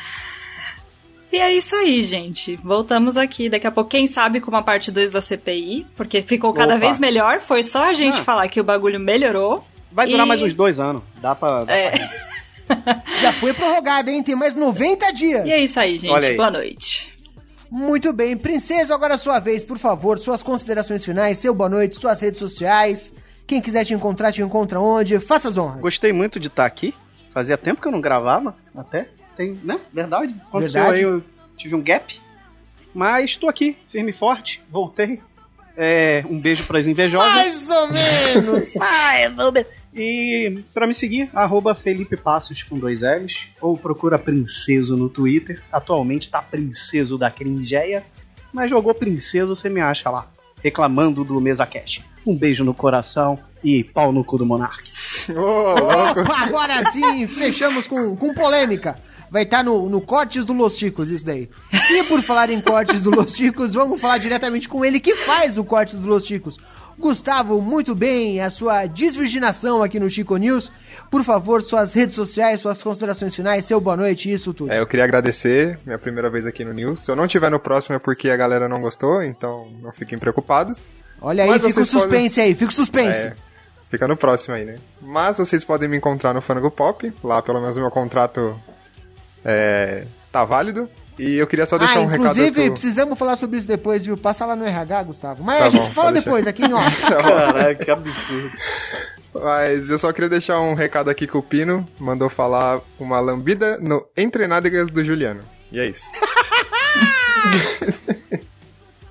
E é isso aí, gente. Voltamos aqui daqui a pouco, quem sabe, com uma parte 2 da CPI, porque ficou cada
Opa.
vez melhor. Foi só a gente
Ah.
falar que o bagulho melhorou.
Vai durar
E-
mais uns dois anos. Dá pra. Dá
É.
pra...
Já foi prorrogada, hein? Tem mais 90 dias.
E é isso aí, gente.
Aí.
Boa noite.
Muito bem, Princesa, agora é a sua vez, por favor, suas considerações finais, seu boa noite, suas redes sociais. Quem quiser te encontrar, te encontra onde? Faça as honras.
Gostei muito de estar aqui. Fazia tempo que eu não gravava, até. Tem, né? Verdade. Aconteceu
Verdade.
aí, eu tive um gap. Mas estou aqui, firme e forte. Voltei. É, um beijo pras invejosas.
Mais ou menos.
E pra me seguir, arroba Felipe Passos com dois L's, ou procura Princeso no Twitter. Atualmente tá Princeso da Cringeia, mas jogou Princeso, você me acha lá, reclamando do Mesa Cash. Um beijo no coração e pau no cu do Monark.
Ô, louco.
Opa, agora sim, fechamos com, com polêmica. Vai estar no, no Cortes do Los Ticos, isso daí. E por falar em Cortes do Los Ticos, vamos falar diretamente com ele que faz o Cortes do Los Ticos. Gustavo, muito bem, a sua desvirginação aqui no Chico News. Por favor, suas redes sociais, suas considerações finais, seu boa noite, isso tudo.
É, eu queria agradecer, minha primeira vez aqui no News. Se eu não tiver no próximo é porque a galera não gostou, então não fiquem preocupados.
Olha aí,
Mas
fica o
vocês podem-
suspense aí, fica o suspense.
É, fica no próximo aí, né? Mas vocês podem me encontrar no Fango Pop, lá pelo menos o meu contrato é, tá válido. E eu queria só deixar
ah,
um recado
inclusive,
pro...
precisamos falar sobre isso depois, viu? Passa lá no RH, Gustavo. Mas
Tá
a gente
bom,
fala depois aqui em off.
Caralho, que absurdo.
Mas eu só queria deixar um recado aqui que o Pino mandou falar uma lambida no Entre Nádegas do Juliano. E é isso.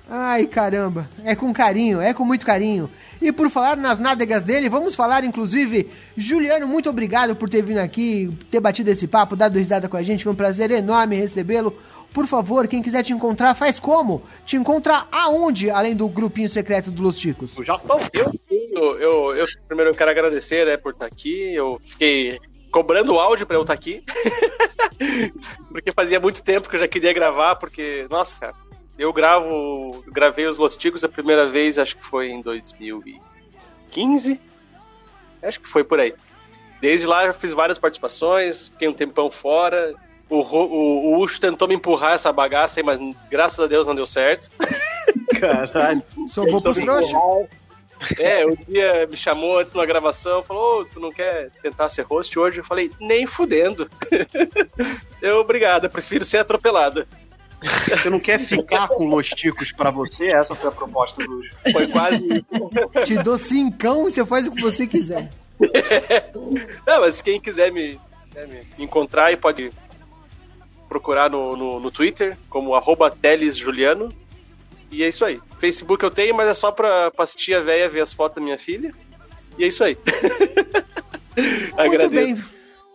Ai, caramba. É com carinho, é com muito carinho. E por falar nas nádegas dele, vamos falar, inclusive, Juliano, muito obrigado por ter vindo aqui, ter batido esse papo, dado risada com a gente. Foi um prazer enorme recebê-lo. Por favor, quem quiser te encontrar, faz como? Te encontra aonde, além do grupinho secreto do Los Ticos?
O Japão.
Eu, eu, eu, eu primeiro quero agradecer, né, por estar aqui. Eu fiquei cobrando o áudio pra eu estar aqui. porque fazia muito tempo que eu já queria gravar, porque, nossa, cara, eu gravo, gravei os Los Ticos a primeira vez, acho que foi em 2015. Acho que foi por aí. Desde lá eu fiz várias participações, fiquei um tempão fora. O, o, o Ucho tentou me empurrar essa bagaça aí, mas graças a Deus não deu certo.
Caralho.
Sou bom pros trouxas?
É, um dia me chamou antes na gravação, falou, "Ô, tu não quer tentar ser host hoje? Eu falei, nem fudendo. eu, obrigado, eu prefiro ser atropelada.
Você não quer ficar com Los Ticos pra você? Essa foi a proposta do
Foi quase isso.
Te dou cincão e você faz o que você quiser.
Não, mas quem quiser me, né, me encontrar aí pode procurar no, no, no Twitter como arroba telesjuliano. E é isso aí. Facebook eu tenho, mas é só pra, pra assistir a véia ver as fotos da minha filha. E é isso aí.
Muito
Agradeço.
bem.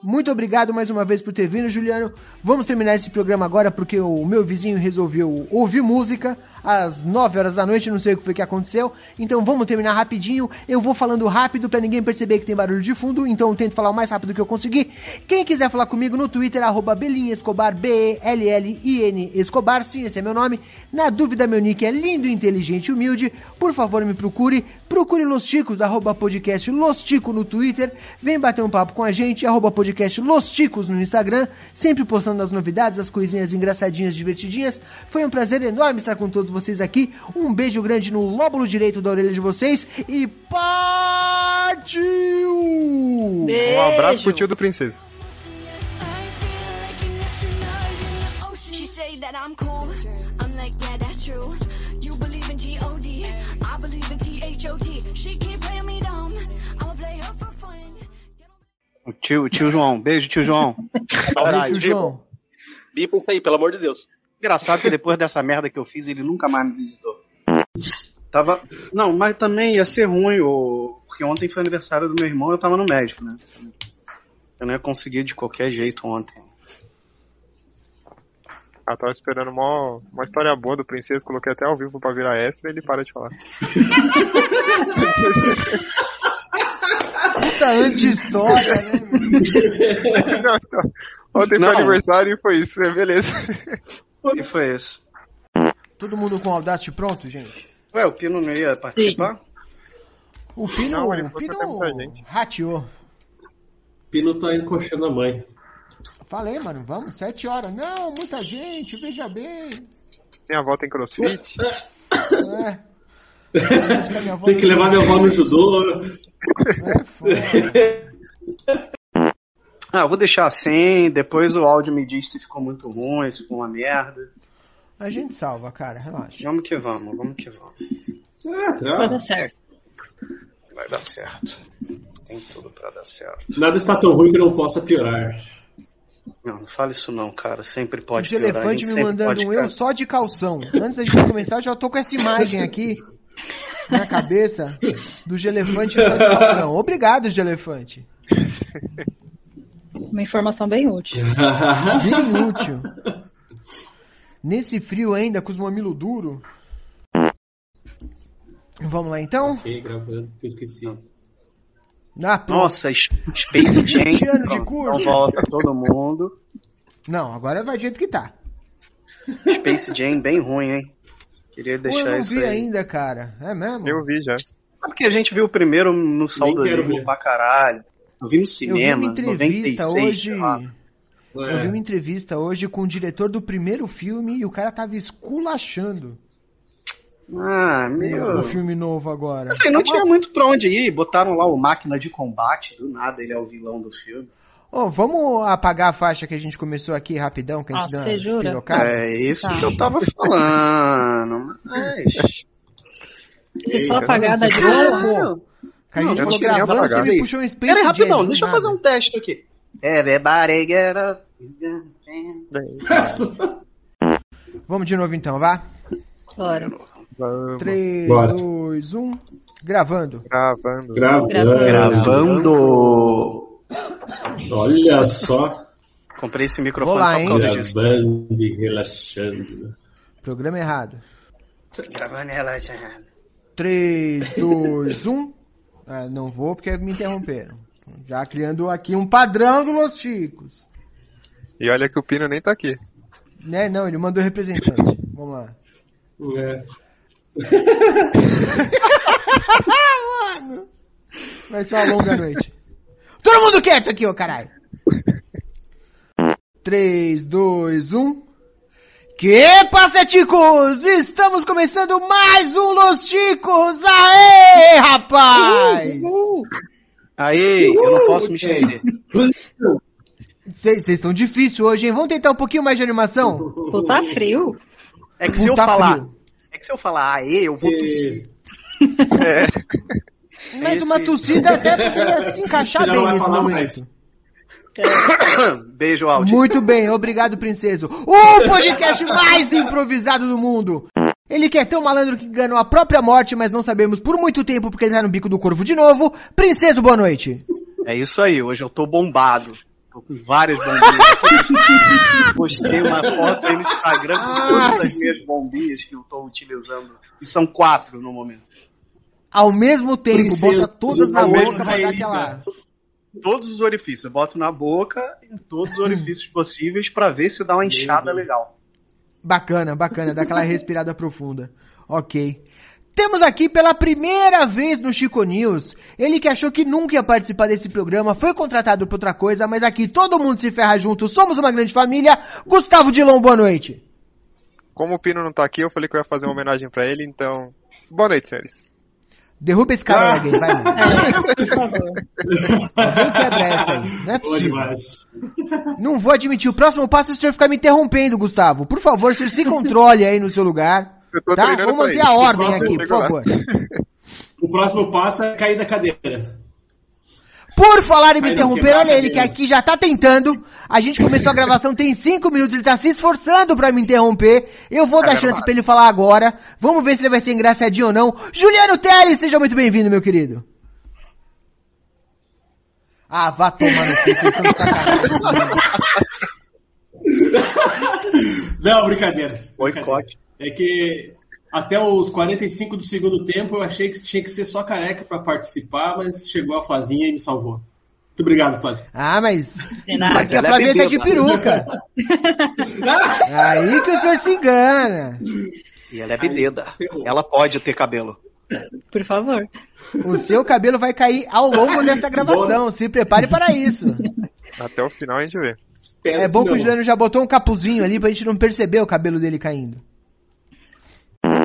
Muito obrigado mais uma vez por ter vindo, Juliano. Vamos terminar esse programa agora porque o meu vizinho resolveu ouvir música às 9 horas da noite, não sei o que foi que aconteceu. Então vamos terminar rapidinho. Eu vou falando rápido pra ninguém perceber que tem barulho de fundo, então eu tento falar o mais rápido que eu conseguir. Quem quiser falar comigo no Twitter, arroba Escobar, B-E-L-L-I-N Escobar, sim, esse é meu nome. Na dúvida, meu nick é lindo, inteligente e humilde. Por favor, me procure. Procure Los Ticos, arroba podcast Los Tico no Twitter. Vem bater um papo com a gente, arroba podcast Los Ticos no Instagram. Sempre postando as novidades, as coisinhas engraçadinhas, divertidinhas. Foi um prazer enorme estar com todos vocês aqui. Um beijo grande no lóbulo direito da orelha de vocês. E partiu!
Um abraço pro tio do Princesa.
She say that I'm cool. I'm like, yeah, that's true. You believe in G-O-D. I believe in T-H-O-T. She keep playing me dumb. I'ma play her for fun.
O tio, o tio João. Beijo, tio João.
Beijo, João.
Bipa isso aí, pelo amor de Deus.
Engraçado que depois dessa merda que eu fiz, ele nunca mais me visitou. Tava. Não, mas também ia ser ruim, ô, porque ontem foi aniversário do meu irmão eu tava no médico, né? Eu não ia conseguir de qualquer jeito ontem.
Ah, tava esperando uma, uma história boa do Princesa, coloquei até ao vivo pra virar extra e ele para de falar.
Puta anti-história, né?
Não, não. Ontem
Não.
foi aniversário e foi isso, é beleza.
E foi isso.
Todo mundo com o Audacity pronto, gente?
Ué, o Pino não ia participar?
O Pino,
Não, ele
o Pino rateou.
Pino tá encoxando a mãe.
Falei, mano, vamos, sete horas. Não, muita gente, veja bem.
Minha avó tem crossfit.
É.
Tem que levar minha avó no judô.
É, foda.
Ah, eu vou deixar assim, depois o áudio me diz se ficou muito ruim, se ficou uma merda.
A gente salva, cara, relaxa.
Vamos que vamos, vamos que vamos.
Ah,
Vai
tá.
dar certo.
Vai dar certo. Tem tudo pra dar certo.
Nada está tão ruim que não possa piorar.
Não, não fala isso não, cara. Sempre pode piorar. a
elefantes
gente
me mandando um eu só de calção. Antes da gente começar, eu já tô com essa imagem aqui. na cabeça do Gelefante de animação. Obrigado, Gelefante.
Uma informação bem útil.
Bem útil. Nesse frio ainda, com os mamilos duros. Vamos lá então?
ok, gravando, que eu esqueci.
Ah.
Nossa, Space Jam.
20 anos de curso.
Então volta todo mundo.
Não, agora vai do jeito que tá.
Space Jam bem ruim, hein? Queria
Pô, eu
deixar
não
isso
vi
aí.
ainda, cara. É mesmo?
Eu vi já.
Ah, porque a gente viu o primeiro no saudosismo pra caralho. Eu vi no
Eu vi
cinema,
uma entrevista
96,
hoje.
lá.
Eu
É.
vi uma entrevista hoje com o diretor do primeiro filme e o cara tava esculachando
Ah,
o
meu...
filme novo agora.
Assim, não tinha muito pra onde ir. Botaram lá o Máquina de Combate, do nada ele é o vilão do filme.
Ô, vamos apagar a faixa que a gente começou aqui rapidão, que a gente
Ah,
deu
você jura?
É isso
Tá.
que eu tava falando. Mas...
Se só apagar
não
dá
que a
Não,
gente
eu
falou
não queria
gravando,
apagar.
você me puxou um Space
Pera aí,
Jam,
rapidão,
do
deixa eu fazer um teste aqui. Everybody get up.
Vamos de novo então, vá?
Bora.
Vamos.
3,
Bora.
2, 1, gravando.
Gravando.
Gravando.
Gravando.
Olha só.
Comprei esse microfone
Vou lá,
só
hein?
por causa disso.
Gravando e relaxando.
Programa errado.
Gravando ela já.
3, 2, 1. Ah, não vou porque me interromperam. Já criando aqui um padrão do Los Chicos.
E olha que o Pino nem tá aqui.
Né? Não, ele mandou representante. Vamos lá.
É.
Mano. Vai ser uma longa noite. Todo mundo quieto aqui, ô caralho. 3, 2, 1. Que passa, ticos? Estamos começando mais um Los Chicos! Aê, rapaz!
Aí, eu não posso me estender.
Vocês estão difícil hoje, hein? Vamos tentar um pouquinho mais de animação?
Pô, tá frio.
É que se eu
Puta
falar.
frio.
É que se eu falar aê, eu vou tossir.
Mas
Esse-
uma tossida até poderia se encaixar bem
vai
nesse
falar
momento.
mais.
Beijo, Aldi.
Muito bem, obrigado, princeso. O podcast mais improvisado do mundo. Ele que é tão malandro que enganou a própria morte, mas não sabemos por muito tempo porque ele tá no bico do corvo de novo. Princeso, boa noite.
É isso aí, hoje eu tô bombado. Tô com várias bombinhas. Postei uma foto aí no Instagram com todas as minhas bombinhas que eu tô utilizando. E são quatro no momento.
Ao mesmo tempo,
Princeso,
bota todas na
mesmo
pra dar aquela...
Todos os orifícios. Eu boto na boca, em todos os orifícios possíveis, pra ver se dá uma enxada legal.
Bacana, bacana, dá aquela respirada profunda. Ok. Temos aqui pela primeira vez no Chico News, ele que achou que nunca ia participar desse programa, foi contratado por outra coisa, mas aqui todo mundo se ferra junto, somos uma grande família. Gustavo Dilon, boa noite.
Como o Pino não tá aqui, eu falei que eu ia fazer uma homenagem pra ele, então. Boa noite, senhores.
Derruba esse cara aí, alguém, vai, mano.
É, por favor.
Alguém quebra essa aí. Não é
Boa
possível.
demais.
Não vou admitir. O próximo passo é o senhor ficar me interrompendo, Gustavo. Por favor, o senhor se controle aí no seu lugar. Tá? Vamos manter a ordem aqui, por favor.
O próximo passo é cair da cadeira.
Por falar em me interromper, olha ele que aqui já tá tentando. A gente começou a gravação tem cinco minutos, ele tá se esforçando pra me interromper. Eu vou dar
Tá
chance
gravado.
pra ele falar agora. Vamos ver se ele vai ser engraçadinho ou não. Juliano Teles, seja muito bem-vindo, meu querido. Ah, vá tomar no cu, vocês estão de sacanagem.
Não, brincadeira.
Boicote.
É que até os 45 do segundo tempo eu achei que tinha que ser só careca pra participar, mas chegou a Flavinha e me salvou. Muito obrado, Flávio.
Ah, mas... Aqui a
é
Flavinha tá de
bebida.
peruca. Aí que o senhor se engana.
E ela é bededa. Ela pode ter cabelo.
Por favor.
O seu cabelo vai cair ao longo dessa gravação. Se prepare para isso.
Até o final a gente vê.
Espero
É bom que o
não.
Juliano já botou um capuzinho ali pra gente não perceber o cabelo dele caindo.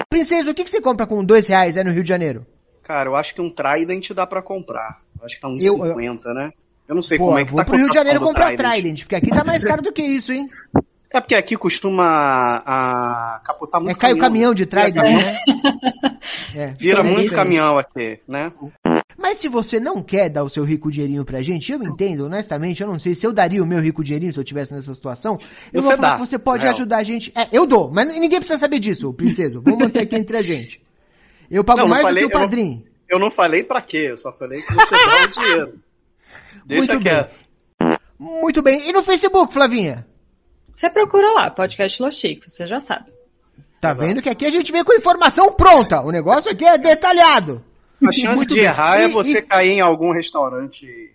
Princesa, o que, que você compra com dois reais aí no Rio de Janeiro?
Cara, eu acho que um Trident dá pra comprar. Eu acho que tá uns
Eu-
50, né? Eu não sei
Pô,
como é que
vou
tá
pro Rio de Janeiro comprar Trident. porque aqui tá mais caro do que isso, hein?
É porque aqui costuma a, capotar muito
É cai o caminhão de Trident,
caminhão.
né? É.
Vira
É
muito caminhão aqui, né?
Mas se você não quer dar o seu rico dinheirinho pra gente, eu entendo, honestamente, eu não sei se eu daria o meu rico dinheirinho se eu tivesse nessa situação. Eu
Você
vou falar
dá,
que você pode
real.
ajudar a gente. É, eu dou, mas ninguém precisa saber disso, princeso. Vamos manter aqui entre a gente. Eu pago
Não, não
mais
falei-
do que o
eu não-
padrinho.
Eu não falei pra quê, eu só falei que você dá o dinheiro. Deixa
Muito
quieto.
Muito bem. E no Facebook, Flavinha?
Você procura lá, podcast Los Chicos, você já sabe.
Tá vendo que aqui a gente vem com informação pronta. O negócio aqui é detalhado.
A chance
Muito
de
bem.
errar é você
e-
cair em algum restaurante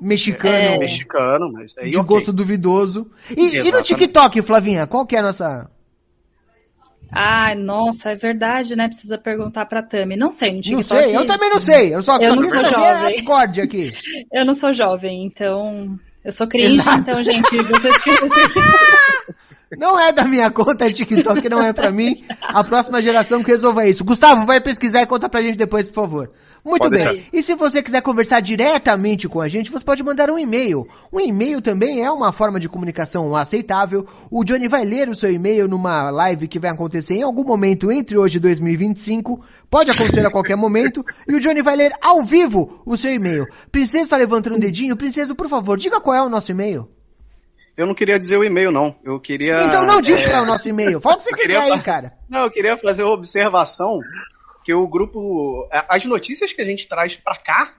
Mexicano.
É.
mexicano, mas aí
de
ok.
gosto duvidoso. E, e no. TikTok, Flavinha, qual que é a nossa...
Ai, nossa, é verdade, né? Precisa perguntar pra Tami. Não sei, no
Não
TikTok.
sei, eu também não sei. Eu só,
Eu não sou jovem.
Discord aqui.
Eu não sou jovem, então. Eu sou cringe,
Exato.
então, gente, vocês que.
Não é da minha conta, é TikTok não é pra mim. A próxima geração que resolva isso. Gustavo, vai pesquisar e conta pra gente depois, por favor. Muito
Pode
bem.
deixar.
E se você quiser conversar diretamente com a gente, você pode mandar um e-mail. Um e-mail também é uma forma de comunicação aceitável. O Johnny vai ler o seu e-mail numa live que vai acontecer em algum momento entre hoje e 2025. Pode acontecer a qualquer momento. E o Johnny vai ler ao vivo o seu e-mail. Princesa está levantando o dedinho. Princesa, por favor, diga qual é o nosso e-mail.
Eu não queria dizer o e-mail, não. Eu queria.
Então não diz
é,
qual é o nosso e-mail. Fala o que você quiser
queria
aí, cara.
Não, eu queria fazer uma observação que o grupo. As notícias que a gente traz pra cá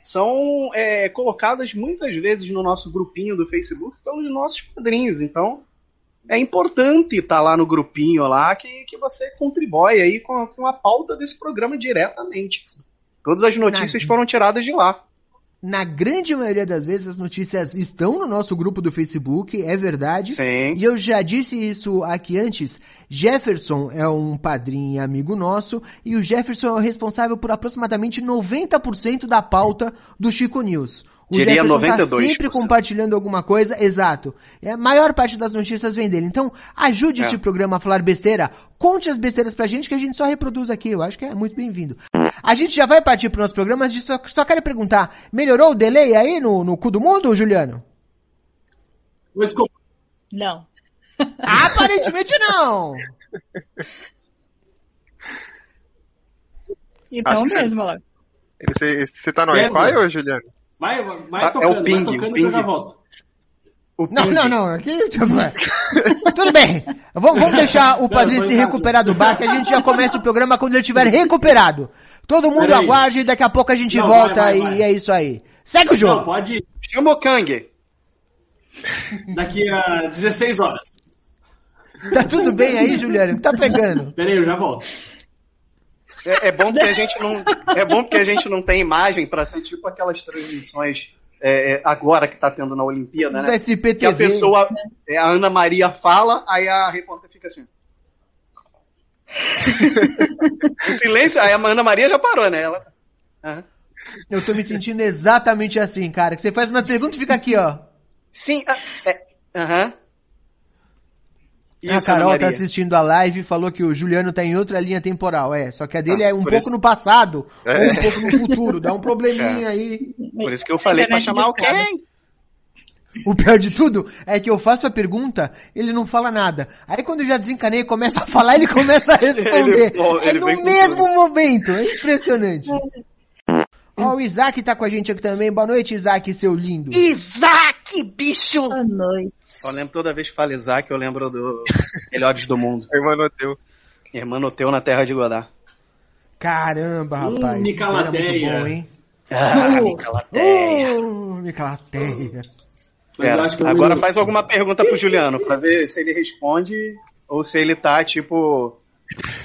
são é, colocadas muitas vezes no nosso grupinho do Facebook pelos nossos padrinhos. Então, é importante estar lá no grupinho lá que, que você contribui aí com, a- com a pauta desse programa diretamente. Todas as notícias foram tiradas de lá.
Na grande maioria das vezes as notícias estão no nosso grupo do Facebook, é verdade.
Sim.
E eu já disse isso aqui antes. Jefferson é um padrinho e amigo nosso, e o Jefferson é o responsável por aproximadamente 90% da pauta do Chico News. O
Diria
Jefferson tá
92%.
sempre compartilhando alguma coisa, exato. É, A maior parte das notícias vem dele. Então, ajude
É.
este programa a falar besteira, conte as besteiras pra gente que a gente só reproduz aqui. Eu acho que é muito bem-vindo. A gente já vai partir pro nosso programa, mas só, só quero perguntar, melhorou o delay aí no, no cu do mundo, Juliano?
Não.
Aparentemente não!
Então mesmo, lá.
Você, você tá no Wi-Fi, ô Juliano?
Vai, vai
Tá, é
tocando,
o ping,
vai tocando
o
que eu já
ping.
volto.
Não,
ping.
não, não, aqui... Tudo bem, vamos, vamos deixar o padrinho se recuperar do bar, que a gente já começa o programa quando ele estiver recuperado. Todo mundo
Peraí.
aguarde e daqui a pouco a gente
Não,
volta
vai, vai,
e
vai.
é isso aí. Segue o jogo.
Não, pode ir.
Chama o Kang.
Daqui a 16 horas.
Tá tudo bem aí, Juliano? Tá pegando?
Pera aí, eu já volto.
É, é bom porque a gente não é bom porque a gente não tem imagem pra ser tipo aquelas transmissões é, é, agora que tá tendo na Olimpíada,
Da
né? Que a
SPTV.
pessoa, é, a Ana Maria fala, aí a repórter fica assim. silêncio, aí a Ana Maria já parou, né? Ela, Aham.
Eu tô me sentindo exatamente assim, cara. Que você faz uma pergunta e fica aqui, ó.
Sim, ah, é, aham.
a
Isso,
Carol
Ana
tá assistindo a live e falou que o Juliano tá em outra linha temporal. É, só que a dele
Ah,
é um pouco
isso-
no passado
É.
ou um pouco no futuro. Dá um probleminha aí.
Por isso que eu falei pra chamar o. Kang.
O pior de tudo é que eu faço a pergunta, ele não fala nada. Aí quando eu já desencanei e começa a falar, ele começa a responder.
Ele- pô,
é
ele
no mesmo momento. É impressionante. Ó, o Isaac tá com a gente aqui também. Boa noite, Isaac, seu lindo.
Isaac, bicho!
Boa noite.
Eu lembro toda vez que falo Isaac, eu lembro do Melhores do Mundo.
Irmão teu.
Irmão teu na Terra de Godá.
Caramba,
Hum,
rapaz. isso era muito
Nicalateia.
bom, hein?
Ah,
Uh.
Micalateia.
Uh,
É, agora faz alguma pergunta pro Juliano, pra ver se ele responde ou se ele tá, tipo,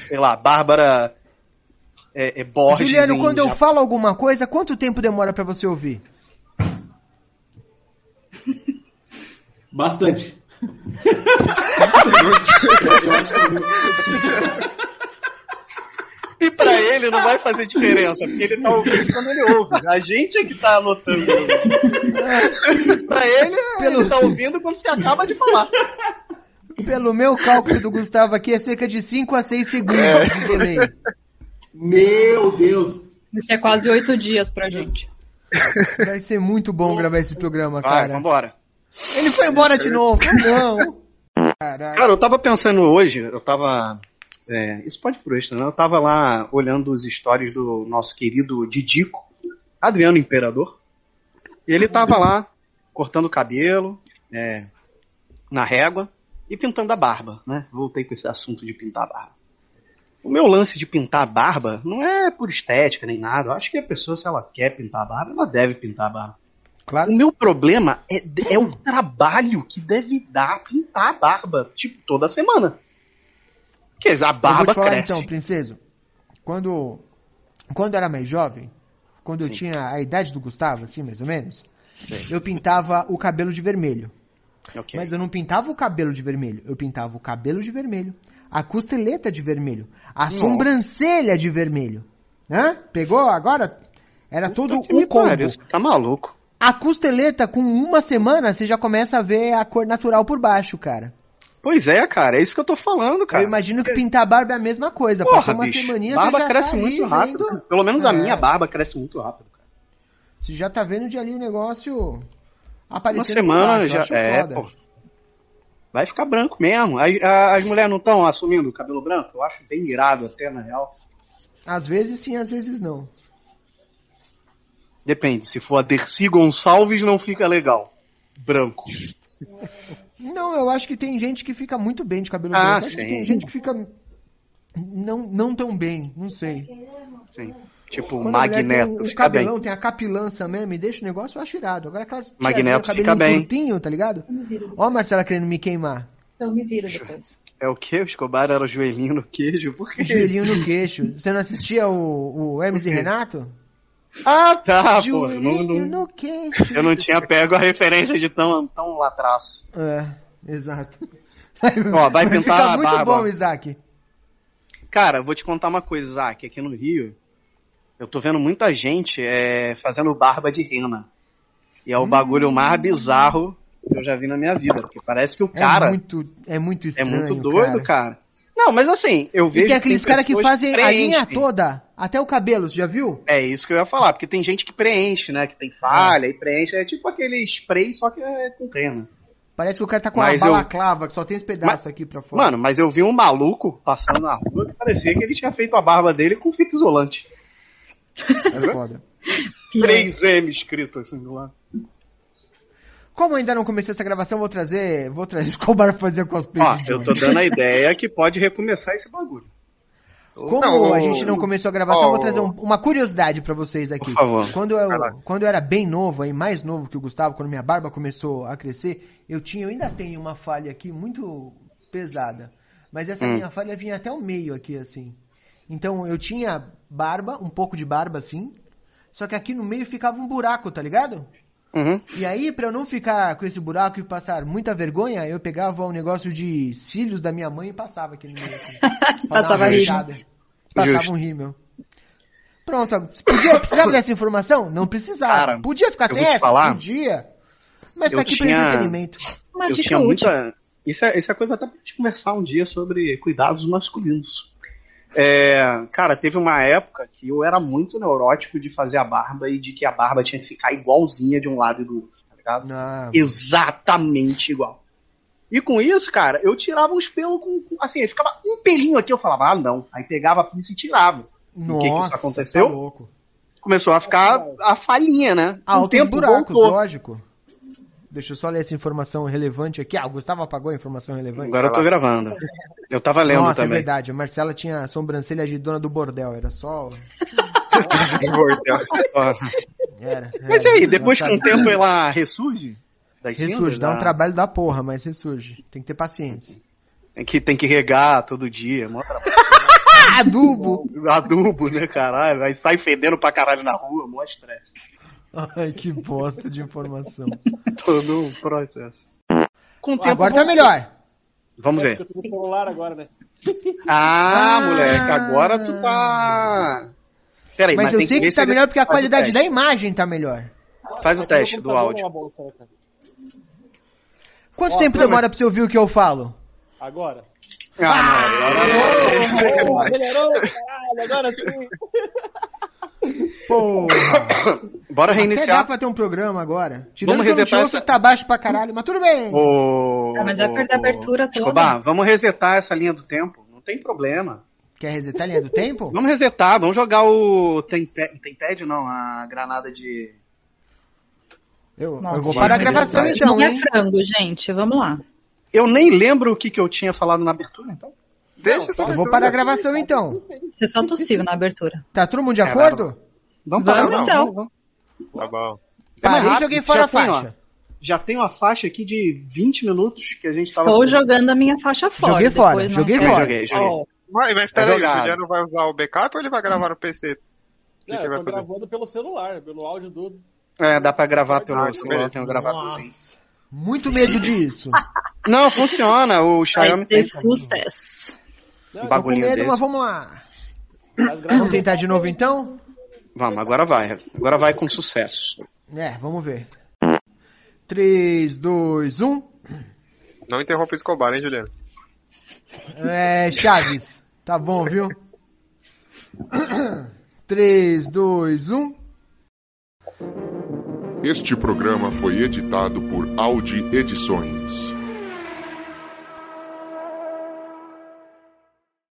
sei lá, Bárbara é, é Borges.
Juliano,
em
quando eu falo alguma coisa, quanto tempo demora pra você ouvir?
Bastante.
E pra ele não vai fazer diferença, porque ele tá ouvindo quando ele ouve. A gente é que tá anotando. pra ele,
Pelo-
ele tá ouvindo quando você acaba de falar.
Pelo meu cálculo do Gustavo aqui, é cerca de 5 a 6 segundos de delay.
Meu Deus.
Isso é quase oito dias pra gente.
Vai ser muito bom gravar esse programa,
Vai,
cara.
vambora.
Ele foi embora de novo. Não. Caraca.
Cara, eu tava pensando hoje, eu tava. é, isso pode ir pro extra, né? Eu tava lá olhando os stories do nosso querido Didico, Adriano Imperador. E ele tava lá, cortando o cabelo, é, na régua, e pintando a barba, né? Voltei com esse assunto de pintar a barba. O meu lance de pintar a barba não é por estética nem nada. Eu acho que a pessoa, se ela quer pintar a barba, ela deve pintar a barba.
Claro.
O meu problema é, é o trabalho que deve dar pintar a barba, tipo, toda semana. Porque a
Eu vou
barba
te falar
cresce.
então, princeso. Quando, quando eu era mais jovem, quando eu
Sim.
tinha a idade do Gustavo, assim, mais ou menos, eu pintava o cabelo de vermelho.
Ok.
Mas eu não pintava o cabelo de vermelho. Eu pintava o cabelo de vermelho, a costeleta de vermelho, a sobrancelha de vermelho. Hã? Pegou agora? Era tudo
Que me
um combo.
pariu, tá maluco.
A costeleta, com uma semana, você já começa a ver a cor natural por baixo, cara.
Pois é, cara, é isso que eu tô falando, cara.
Eu imagino que pintar a barba é a mesma coisa.
Porra,
Passou uma
bicho,
semaninha,
barba
você já
cresce
tá
muito rápido.
vendo-
Pelo menos a
É.
minha barba cresce muito rápido. Cara.
Você já tá vendo de ali o negócio
Uma
aparecendo
semana
por baixo,
já é,
foda.
pô. Vai ficar branco mesmo. As, as mulheres não estão assumindo o cabelo branco? Eu acho bem irado até, na real.
Às vezes sim, às vezes não.
Depende, se for a Dercy Gonçalves não fica legal. Branco.
Não, eu acho que tem gente que fica muito bem de cabelo
Ah,
branco.
Sim.
tem gente que fica não, não tão bem, não sei.
Sim. Tipo,
Quando
Magneto,
tem o
fica bem.
cabelão, tem a capilança mesmo e deixa o negócio, eu acho irado. Agora aquelas
Magneto
com
fica bem.
curtinho, tá ligado? Ó a Marcela querendo me queimar.
Eu me viro depois.
É o que? O Escobar era o joelhinho no queijo? Por quê?
Joelhinho no queixo. Você não assistia o, o Hermes e Renato?
Ah, tá, pô.
Joelhinho
Não, não,
no queixo.
eu não tinha pego a referência de tão, tão lá atrás.
É, exato.
Ó, vai pintar
ficar
a
muito
barba.
bom, Isaac.
Cara, vou te contar uma coisa, Isaac. Aqui no Rio, eu tô vendo muita gente é, fazendo barba de rena. E é o bagulho mais bizarro que eu já vi na minha vida. Porque parece que o cara
é muito, é muito
é
estranho,
muito doido,
cara.
cara. Não, mas assim, eu
E
vejo.
tem aqueles caras que fazem a linha
preenchem.
toda, até o cabelo, você já viu?
É isso que eu ia falar, porque tem gente que preenche, né? Que tem falha e preenche. É tipo aquele spray, só que é com rena.
Parece que o cara tá com
Mas
uma
eu-
balaclava, que só tem esse pedaço aqui pra fora.
Mano, mas eu vi um maluco passando na rua que parecia que ele tinha feito a barba dele com fita isolante.
É foda.
3M escrito assim do lado.
Como ainda não começou essa gravação, vou trazer, vou trazer Escobar pra fazer cosplay
Ó, eu tô dando a ideia que pode recomeçar esse bagulho.
Como
Não,
a gente não começou a gravação, eu vou trazer um- uma curiosidade pra vocês aqui.
Por favor.
Quando eu, quando eu era bem novo, aí, mais novo que o Gustavo, quando minha barba começou a crescer, eu tinha, eu ainda tenho uma falha aqui muito pesada. Mas essa
Hum.
minha falha vinha até o meio aqui, assim. Então eu tinha barba, um pouco de barba assim, só que aqui no meio ficava um buraco, tá ligado?
Uhum.
E aí, pra eu não ficar com esse buraco e passar muita vergonha, eu pegava um negócio de cílios da minha mãe e passava aqui no meio. Assim, pra
Passava rímel.
Passava
Justo.
um rímel. Pronto, podia, precisava dessa informação? Não precisava.
Cara,
podia ficar sem
te
essa?
falar.
Podia. Mas tá aqui pra
tinha-
entretenimento.
Uma
eu
dica
tinha
útil.
muita. Isso é, isso é coisa até pra gente conversar um dia sobre cuidados masculinos. É, cara, teve uma época que eu era muito neurótico de fazer a barba e de que a barba tinha que ficar igualzinha de um lado e do outro, tá ligado?
Não.
Exatamente igual. E com isso, cara, eu tirava uns pelos com. com- assim, ficava um pelinho aqui, eu falava, ah, não. Aí pegava a pinça e tirava.
Nossa,
que que isso aconteceu?
Tá louco.
Começou a ficar a falhinha, né? O
Altos
tempo
buracos,
voltou.
lógico. Deixa eu só ler essa informação relevante aqui. Ah, o Gustavo apagou a informação relevante.
Agora eu tô gravando. Eu tava lendo
Nossa, é
também.
verdade. A Marcela tinha a sobrancelha de dona do bordel. Era só. Era,
Mas e
era.
aí, depois com
Ela
o tempo ela ressurge? Das
Ressurge,
cinzas?
dá um trabalho da porra, mas ressurge. Tem que ter paciência.
Tem que, tem que regar todo dia. Mó trabalho.
Adubo!
Adubo, né, caralho? Aí sai fedendo pra caralho na rua, mó estresse.
Ai, que bosta de informação.
Todo um processo. Com o tempo
Agora tá melhor.
Vamos ver.
que eu tô no celular agora, né?
Ah,
Ah.
moleque, agora tu tá. Peraí,
Mas,
mas,
eu
tem
sei que
se
tá melhor porque a qualidade da imagem tá melhor.
Faz o teste do
é
áudio.
bosta, né?
Quanto
Ó,
tempo
não,
demora
mas-
pra você ouvir o que eu falo?
Agora.
Ah, não, agora não.
Melhorou, caralho, agora sim.
Porra!
Bora
Até dá
reiniciar.
pra ter um programa agora. Tirando
Vamos
que eu não te
resetar essa-
que tá baixo pra caralho, mas tudo bem.
Ô,
Ah, mas vai perder a abertura toda.
Escobar, vamos resetar essa linha do tempo. Não tem problema.
Quer resetar a linha do tempo?
Vamos resetar, vamos jogar o Tempad, não, a granada de...
Eu, eu
Nossa,
vou parar a gravação então,
não é
hein?
frango, gente. Vamos lá.
Eu nem lembro o que, que eu tinha falado na abertura, então.
Deixa essa
Eu vou parar a gravação então.
Você só tossiu na abertura.
Tá todo mundo de
É,
acordo?
Vamos parar,
Vamos, então.
vamos, vamos.
Tá bom.
É mais
Parei e
rápido,
joguei fora a
já tem, ó,
faixa.
Já tem uma faixa aqui de 20 minutos que a gente tava...
Estou jogando a minha faixa fora.
Joguei fora,
depois não
joguei
tem.
fora.
Joguei, joguei.
Ó,
Mas, mas aí, o
jogado.
Juliano vai usar o backup ou ele vai gravar no PC? O que,
Não,
que ele
eu
vai
tô
fazer?
gravando pelo celular, pelo áudio do.
É, dá pra gravar pelo
Ah,
celular,
beleza.
tem um gravadorzinho.
Muito medo disso.
Não, funciona, o
vai
Xiaomi
ter
tem.
sucesso.
Um bagulhinho
medo,
desse.
mas vamos lá. Vamos tentar de novo então?
Vamos, agora vai. Agora vai com sucesso.
É, vamos ver. 3, 2, 1.
Não interrompa o Escobar, hein, Juliano?
É, Chaves. Tá bom, viu? 3, 2, 1.
Este programa foi editado por Audi Edições.